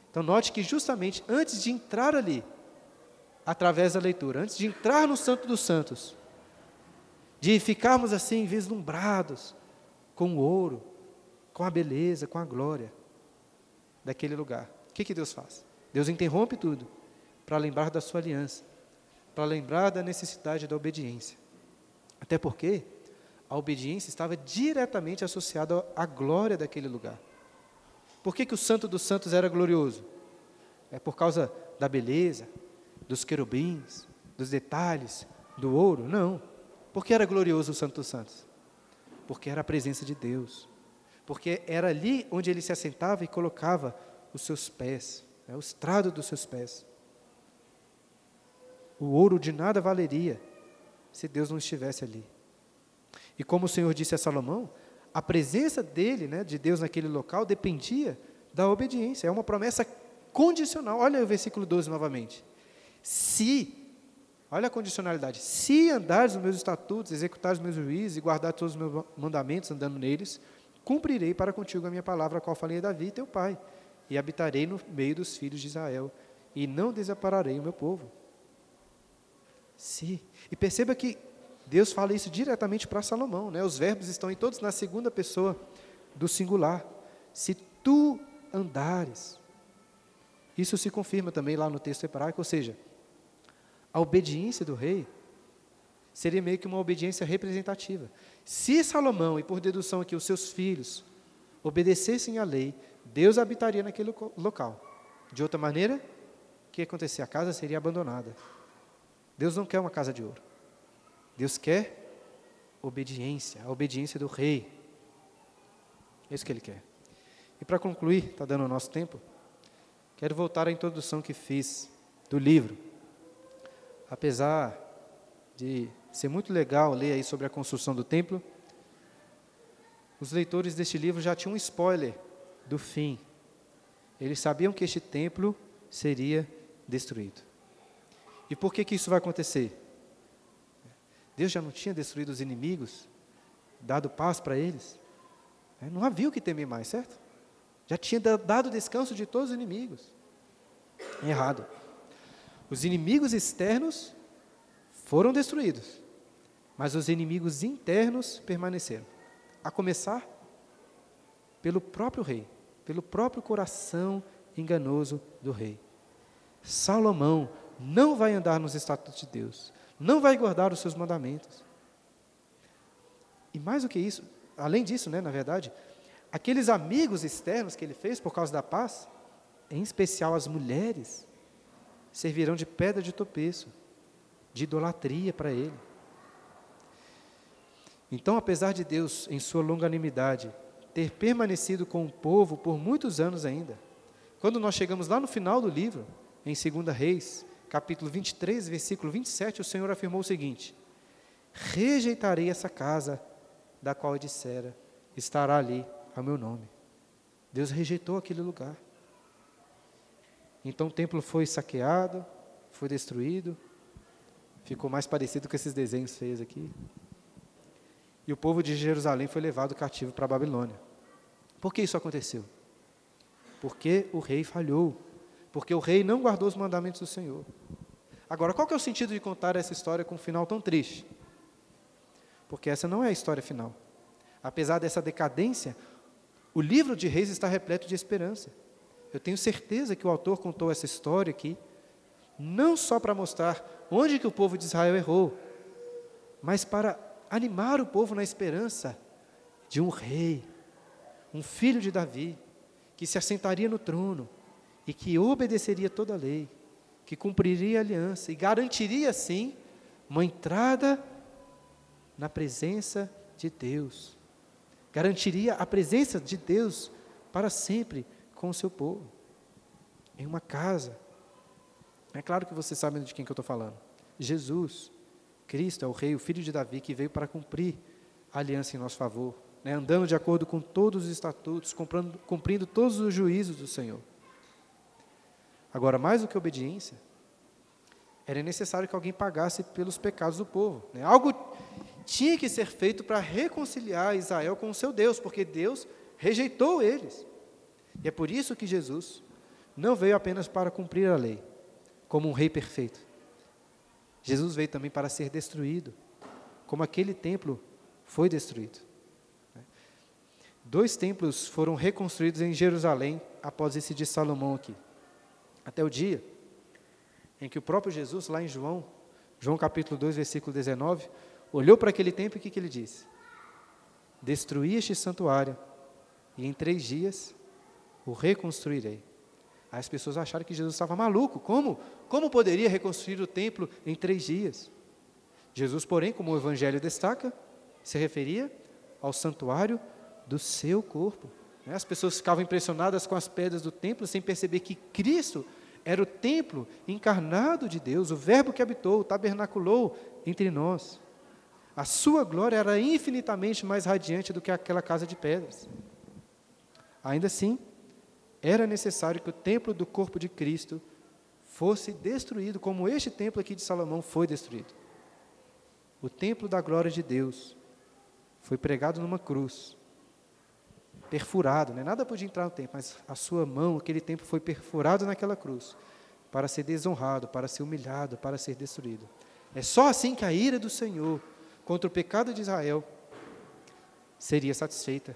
Então, note que justamente antes de entrar ali, através da leitura, antes de entrar no Santo dos Santos, de ficarmos assim vislumbrados com o ouro, com a beleza, com a glória daquele lugar, o que, que Deus faz? Deus interrompe tudo para lembrar da sua aliança, para lembrar da necessidade da obediência. Até porque a obediência estava diretamente associada à glória daquele lugar. Por que, que o Santo dos Santos era glorioso? É por causa da beleza, dos querubins, dos detalhes, do ouro? Não. Por que era glorioso o Santo dos Santos? Porque era a presença de Deus. Porque era ali onde ele se assentava e colocava os seus pés, né, o estrado dos seus pés. O ouro de nada valeria se Deus não estivesse ali. E como o Senhor disse a Salomão, a presença dele, né, de Deus naquele local, dependia da obediência. É uma promessa condicional. Olha o versículo 12 novamente. Se, olha a condicionalidade, se andares nos meus estatutos, executares os meus juízes e guardar todos os meus mandamentos andando neles, cumprirei para contigo a minha palavra, a qual falei a Davi, teu pai, e habitarei no meio dos filhos de Israel, e não desampararei o meu povo. Se. E perceba que Deus fala isso diretamente para Salomão, né? Os verbos estão em todos na segunda pessoa do singular. Se tu andares. Isso se confirma também lá no texto hebraico, ou seja, a obediência do rei seria meio que uma obediência representativa. Se Salomão, e por dedução aqui os seus filhos, obedecessem à lei, Deus habitaria naquele local. De outra maneira, o que ia acontecer? A casa seria abandonada. Deus não quer uma casa de ouro. Deus quer obediência, a obediência do rei. É isso que ele quer. E para concluir, está dando o nosso tempo, quero voltar à introdução que fiz do livro. Apesar de ser muito legal ler aí sobre a construção do templo, os leitores deste livro já tinham um spoiler do fim. Eles sabiam que este templo seria destruído. E por que, que isso vai acontecer? Deus já não tinha destruído os inimigos, dado paz para eles? É, não havia o que temer mais, certo? Já tinha dado descanso de todos os inimigos. Errado. Os inimigos externos foram destruídos, mas os inimigos internos permaneceram. A começar pelo próprio rei, pelo próprio coração enganoso do rei. Salomão não vai andar nos estatutos de Deus, não vai guardar os seus mandamentos. E mais do que isso, além disso, né, na verdade, aqueles amigos externos que ele fez por causa da paz, em especial as mulheres, servirão de pedra de tropeço, de idolatria para ele. Então, apesar de Deus, em sua longanimidade, ter permanecido com o povo por muitos anos ainda, quando nós chegamos lá no final do livro, em 2 Reis, capítulo 23, versículo 27, o Senhor afirmou o seguinte: Rejeitarei essa casa da qual eu dissera, estará ali a meu nome. Deus rejeitou aquele lugar. Então o templo foi saqueado, foi destruído, ficou mais parecido com esses desenhos feios aqui. E o povo de Jerusalém foi levado cativo para a Babilônia. Por que isso aconteceu? Porque o rei falhou. Porque o rei não guardou os mandamentos do Senhor. Agora, qual que é o sentido de contar essa história com um final tão triste? Porque essa não é a história final. Apesar dessa decadência, o livro de Reis está repleto de esperança. Eu tenho certeza que o autor contou essa história aqui, não só para mostrar onde que o povo de Israel errou, mas para animar o povo na esperança de um rei, um filho de Davi, que se assentaria no trono e que obedeceria toda a lei, que cumpriria a aliança e garantiria, assim, uma entrada na presença de Deus. Garantiria a presença de Deus para sempre com o seu povo, em uma casa. É claro que vocês sabem de quem que eu estou falando. Jesus, Cristo é o Rei, o Filho de Davi, que veio para cumprir a aliança em nosso favor, né, andando de acordo com todos os estatutos, cumprindo, cumprindo todos os juízos do Senhor. Agora, mais do que obediência, era necessário que alguém pagasse pelos pecados do povo. Né? Algo tinha que ser feito para reconciliar Israel com o seu Deus, porque Deus rejeitou eles. E é por isso que Jesus não veio apenas para cumprir a lei, como um rei perfeito. Jesus veio também para ser destruído, como aquele templo foi destruído. Dois templos foram reconstruídos em Jerusalém após esse de Salomão aqui. Até o dia em que o próprio Jesus, lá em João, João capítulo 2, versículo 19, olhou para aquele templo e o que, que ele disse? Destruí este santuário, e em três dias o reconstruirei. As pessoas acharam que Jesus estava maluco. Como? Como poderia reconstruir o templo em três dias? Jesus, porém, como o Evangelho destaca, se referia ao santuário do seu corpo. Né? As pessoas ficavam impressionadas com as pedras do templo sem perceber que Cristo era o templo encarnado de Deus, o Verbo que habitou, tabernaculou entre nós. A sua glória era infinitamente mais radiante do que aquela casa de pedras. Ainda assim, era necessário que o templo do corpo de Cristo fosse destruído, como este templo aqui de Salomão foi destruído. O templo da glória de Deus foi pregado numa cruz, perfurado, né? nada podia entrar no templo, mas a sua mão, aquele templo foi perfurado naquela cruz, para ser desonrado, para ser humilhado, para ser destruído. É só assim que a ira do Senhor contra o pecado de Israel seria satisfeita,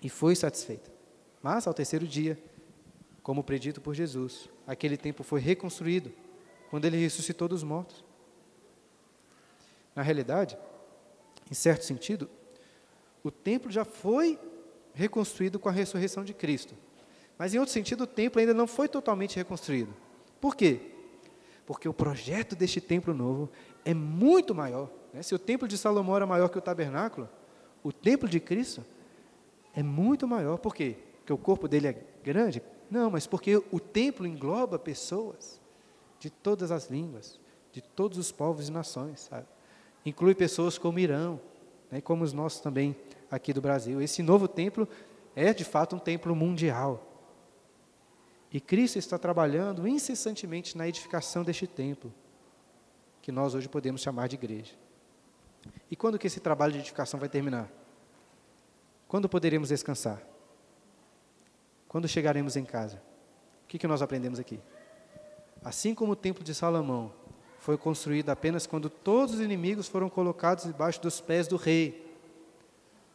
e foi satisfeita. Mas, ao terceiro dia, como predito por Jesus, aquele templo foi reconstruído quando ele ressuscitou dos mortos. Na realidade, em certo sentido, o templo já foi reconstruído com a ressurreição de Cristo. Mas, em outro sentido, o templo ainda não foi totalmente reconstruído. Por quê? Porque o projeto deste templo novo é muito maior. Né? Se o templo de Salomão era maior que o tabernáculo, o templo de Cristo é muito maior. Por quê? Porque o corpo dele é grande? Não, mas porque o templo engloba pessoas de todas as línguas, de todos os povos e nações. Sabe? Inclui pessoas como Irão, né, como os nossos também aqui do Brasil. Esse novo templo é de fato um templo mundial. E Cristo está trabalhando incessantemente na edificação deste templo, que nós hoje podemos chamar de igreja. E quando que esse trabalho de edificação vai terminar? Quando poderemos descansar? Quando chegaremos em casa? O que, que nós aprendemos aqui? Assim como o templo de Salomão foi construído apenas quando todos os inimigos foram colocados debaixo dos pés do rei,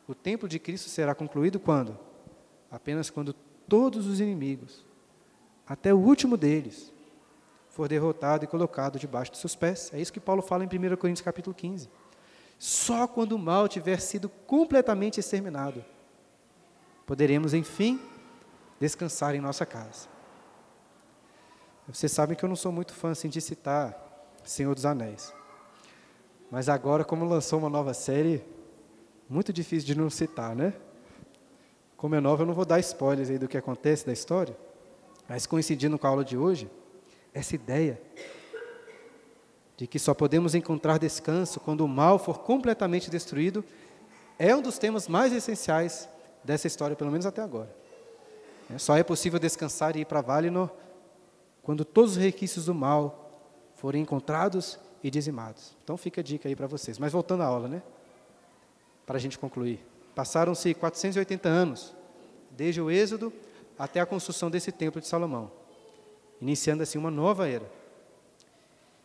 o templo de Cristo será concluído quando? Apenas quando todos os inimigos até o último deles, for derrotado e colocado debaixo dos seus pés. É isso que Paulo fala em 1 Coríntios capítulo 15. Só quando o mal tiver sido completamente exterminado, poderemos, enfim, descansar em nossa casa. Vocês sabem que eu não sou muito fã assim, de citar Senhor dos Anéis. Mas agora, como lançou uma nova série, muito difícil de não citar, né? Como é nova, eu não vou dar spoilers aí do que acontece da história. Mas coincidindo com a aula de hoje, essa ideia de que só podemos encontrar descanso quando o mal for completamente destruído é um dos temas mais essenciais dessa história, pelo menos até agora. É, só é possível descansar e ir para Valinor quando todos os requisitos do mal forem encontrados e dizimados. Então fica a dica aí para vocês. Mas voltando à aula, né? Para a gente concluir. Passaram-se 480 anos, desde o Êxodo até a construção desse templo de Salomão, iniciando assim uma nova era.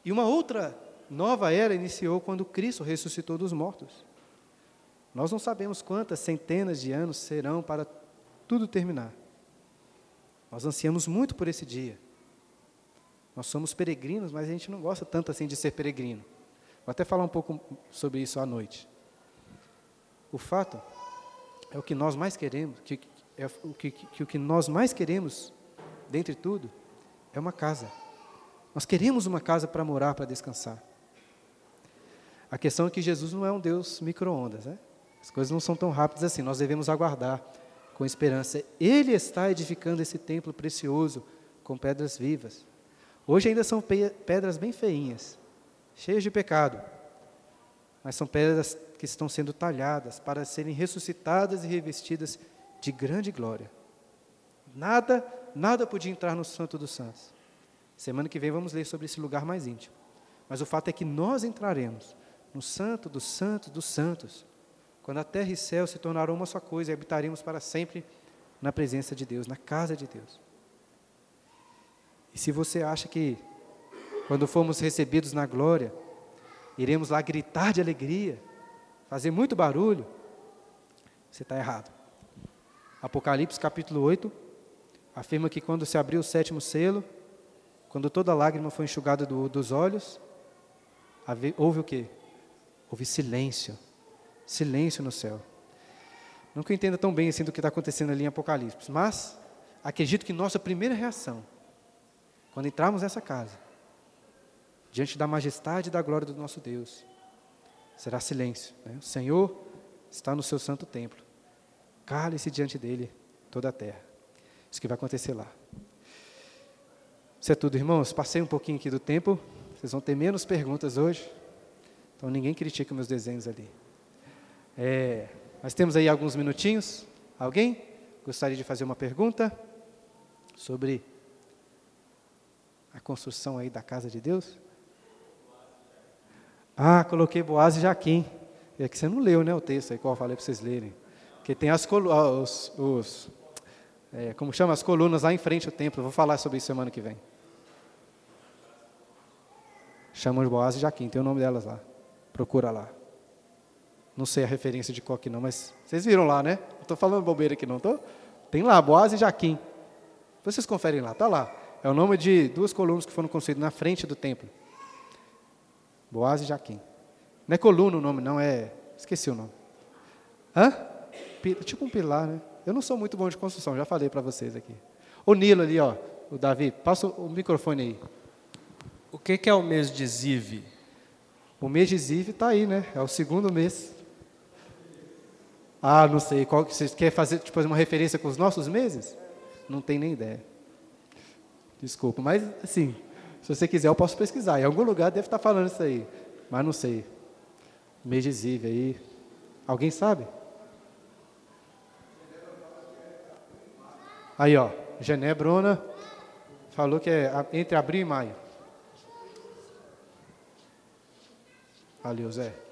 E uma outra nova era iniciou quando Cristo ressuscitou dos mortos. Nós não sabemos quantas centenas de anos serão para tudo terminar. Nós ansiamos muito por esse dia. Nós somos peregrinos, mas a gente não gosta tanto assim de ser peregrino. Vou até falar um pouco sobre isso à noite. O fato é o que nós mais queremos, que, é o que, que, o que nós mais queremos, dentre tudo, é uma casa. Nós queremos uma casa para morar, para descansar. A questão é que Jesus não é um Deus micro-ondas, né? As coisas não são tão rápidas assim, nós devemos aguardar com esperança. Ele está edificando esse templo precioso com pedras vivas. Hoje ainda são pedras bem feinhas, cheias de pecado, mas são pedras que estão sendo talhadas para serem ressuscitadas e revestidas de grande glória. Nada, nada podia entrar no Santo dos Santos. Semana que vem vamos ler sobre esse lugar mais íntimo. Mas o fato é que nós entraremos no Santo dos Santos dos Santos, quando a terra e céu se tornarão uma só coisa e habitaremos para sempre na presença de Deus, na casa de Deus. E se você acha que, quando formos recebidos na glória, iremos lá gritar de alegria, fazer muito barulho, você está errado. Apocalipse capítulo 8 afirma que quando se abriu o sétimo selo, quando toda lágrima foi enxugada do, dos olhos, houve o quê? Houve silêncio. Silêncio no céu. Nunca entenda tão bem assim do que está acontecendo ali em Apocalipse, mas acredito que nossa primeira reação, quando entrarmos nessa casa, diante da majestade e da glória do nosso Deus, será silêncio. Né? O Senhor está no seu santo templo. Cale-se diante dele toda a terra. Isso que vai acontecer lá. Isso é tudo, irmãos. Passei um pouquinho aqui do tempo. Vocês vão ter menos perguntas hoje. Então ninguém critica meus desenhos ali. É, nós temos aí alguns minutinhos. Alguém gostaria de fazer uma pergunta sobre a construção aí da casa de Deus? Ah, coloquei Boaz e Jaquim. É que você não leu, né, o texto aí, qual eu falei para vocês lerem. Que tem as os, os é, como chama as colunas lá em frente ao templo. Vou falar sobre isso semana que vem. Chamam Boaz e Jaquim, tem o nome delas lá. Procura lá. Não sei a referência de qual que não, mas vocês viram lá, né? Não estou falando bobeira aqui, não? Tem lá, Boaz e Jaquim. Vocês conferem lá, está lá. É o nome de duas colunas que foram construídas na frente do templo. Boaz e Jaquim. Não é coluna o nome, não, é. Esqueci o nome. Hã? tipo um pilar, né? Eu não sou muito bom de construção, já falei para vocês aqui. O Nilo ali, ó, o Davi, passa o microfone aí. O que, que é o mês de Ziv? O mês de Ziv está aí, né? É o segundo mês. Ah, não sei. Qual, você quer fazer tipo, uma referência com os nossos meses? Não tem nem ideia. Desculpa, mas assim, se você quiser, eu posso pesquisar. Em algum lugar deve estar falando isso aí, mas não sei. Mês de Ziv aí. Alguém sabe? Aí, ó, Gené, Bruna, falou que é entre abril e maio. Valeu, Zé.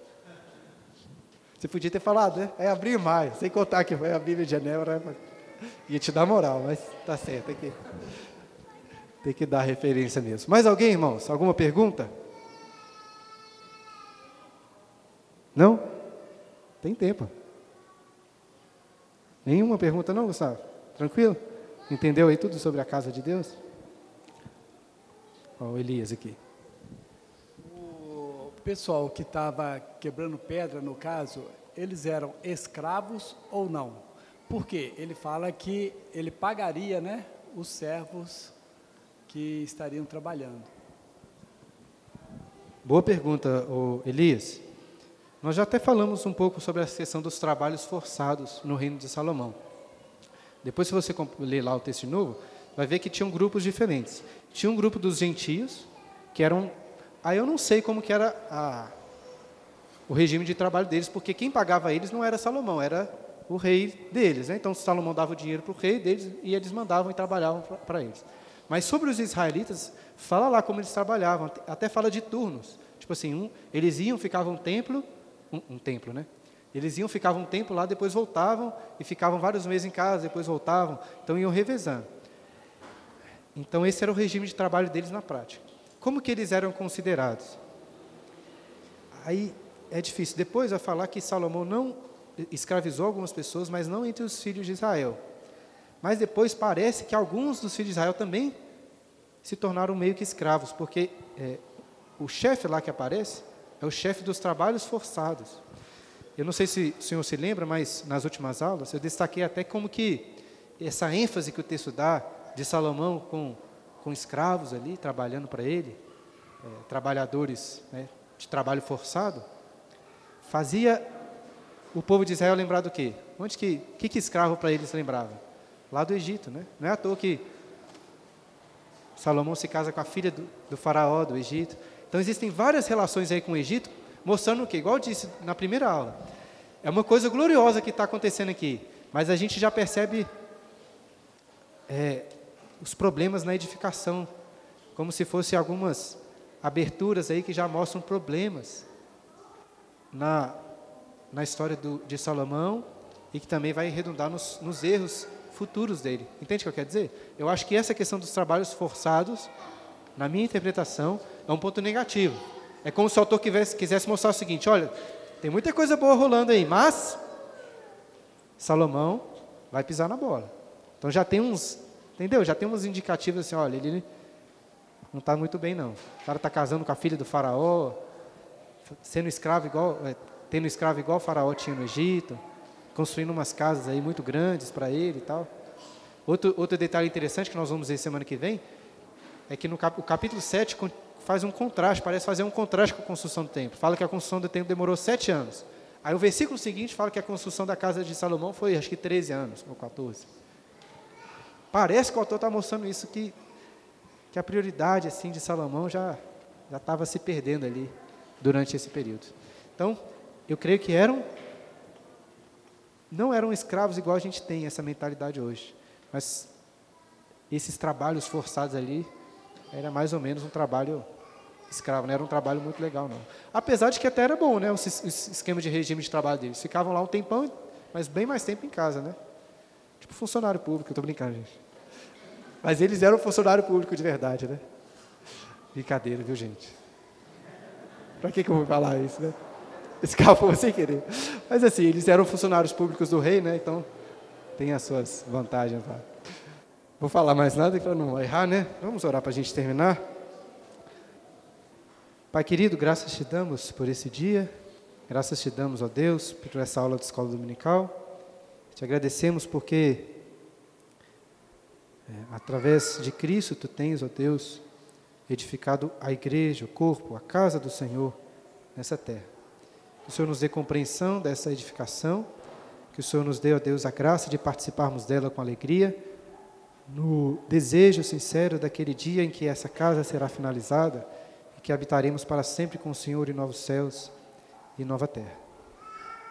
Você podia ter falado, né? É abril e maio, sem contar que a Bíblia de Genebra. né? Ia te dar moral, mas tá certo, tem que, tem que dar referência mesmo. Mais alguém, irmãos? Alguma pergunta? Não? Tem tempo. Nenhuma pergunta não, Gustavo? Tranquilo? Entendeu aí tudo sobre a casa de Deus? Ó, o Elias aqui. Pessoal que estava quebrando pedra, no caso, eles eram escravos ou não? Por quê? Ele fala que ele pagaria né, os servos que estariam trabalhando. Boa pergunta, Elias. Nós já até falamos um pouco sobre a questão dos trabalhos forçados no reino de Salomão. Depois, se você ler lá o texto novo, vai ver que tinham grupos diferentes. Tinha um grupo dos gentios, que eram. Aí eu não sei como que era a- o regime de trabalho deles, porque quem pagava eles não era Salomão, era o rei deles. Né? Então, Salomão dava o dinheiro para o rei deles e eles mandavam e trabalhavam para eles. Mas sobre os israelitas, fala lá como eles trabalhavam, até fala de turnos. Tipo assim, um, eles iam, ficavam um templo, um, um templo, né? Eles iam, ficavam um tempo lá, depois voltavam e ficavam vários meses em casa, depois voltavam, então iam revezando. Então esse era o regime de trabalho deles na prática. Como que eles eram considerados? Aí é difícil. Depois vai falar que Salomão não escravizou algumas pessoas, mas não entre os filhos de Israel. Mas depois parece que alguns dos filhos de Israel também se tornaram meio que escravos, porque é, o chefe lá que aparece é o chefe dos trabalhos forçados. Eu não sei se o senhor se lembra, mas nas últimas aulas eu destaquei até como que essa ênfase que o texto dá de Salomão com, com escravos ali, trabalhando para ele, é, trabalhadores né, de trabalho forçado, fazia o povo de Israel lembrar do quê? Onde que, que, que escravo para eles lembrava? Lá do Egito, né? Não é à toa que Salomão se casa com a filha do, do faraó do Egito. Então existem várias relações aí com o Egito, mostrando o quê? Igual eu disse na primeira aula. É uma coisa gloriosa que está acontecendo aqui, mas a gente já percebe é, os problemas na edificação, como se fossem algumas aberturas aí que já mostram problemas na, na história do, de Salomão e que também vai redundar nos, nos erros futuros dele. Entende o que eu quero dizer? Eu acho que essa questão dos trabalhos forçados, na minha interpretação, é um ponto negativo. É como se o autor quisesse, quisesse mostrar o seguinte: olha, tem muita coisa boa rolando aí, mas Salomão vai pisar na bola. Então já tem uns, entendeu? Já tem uns indicativos assim: olha, ele não está muito bem, não. O cara está casando com a filha do faraó, sendo escravo igual, é, tendo escravo igual o faraó tinha no Egito, construindo umas casas aí muito grandes para ele e tal. Outro, outro detalhe interessante que nós vamos ver semana que vem é que no cap, o capítulo 7 con- faz um contraste, parece fazer um contraste com a construção do templo. Fala que a construção do templo demorou sete anos. Aí o versículo seguinte fala que a construção da casa de Salomão foi acho que 13 anos, ou 14. Parece que o autor está mostrando isso, que, que a prioridade assim de Salomão já estava se perdendo ali durante esse período. Então, eu creio que eram não eram escravos igual a gente tem essa mentalidade hoje, mas esses trabalhos forçados ali era mais ou menos um trabalho escravo, não era um trabalho muito legal não. Apesar de que até era bom, né, o esquema de regime de trabalho deles. Ficavam lá um tempão, mas bem mais tempo em casa, né? Tipo funcionário público, tô brincando, gente. Mas eles eram funcionário público de verdade, né? Brincadeira, viu, gente? Para que, que eu vou falar isso, né? Escapou sem querer. Mas assim, eles eram funcionários públicos do rei, né? Então, tem as suas vantagens lá. Vou falar mais nada para não errar, né? Vamos orar para a gente terminar. Pai querido, graças te damos por esse dia. Graças te damos, ó Deus, por essa aula de escola dominical. Te agradecemos porque, é, através de Cristo, tu tens, ó Deus, edificado a igreja, o corpo, a casa do Senhor nessa terra. Que o Senhor nos dê compreensão dessa edificação, que o Senhor nos dê, ó Deus, a graça de participarmos dela com alegria, no desejo sincero daquele dia em que essa casa será finalizada e que habitaremos para sempre com o Senhor em novos céus e nova terra.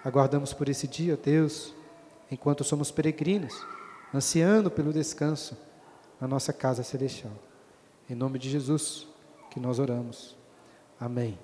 Aguardamos por esse dia, ó Deus, enquanto somos peregrinos, ansiando pelo descanso na nossa casa celestial. Em nome de Jesus que nós oramos. Amém.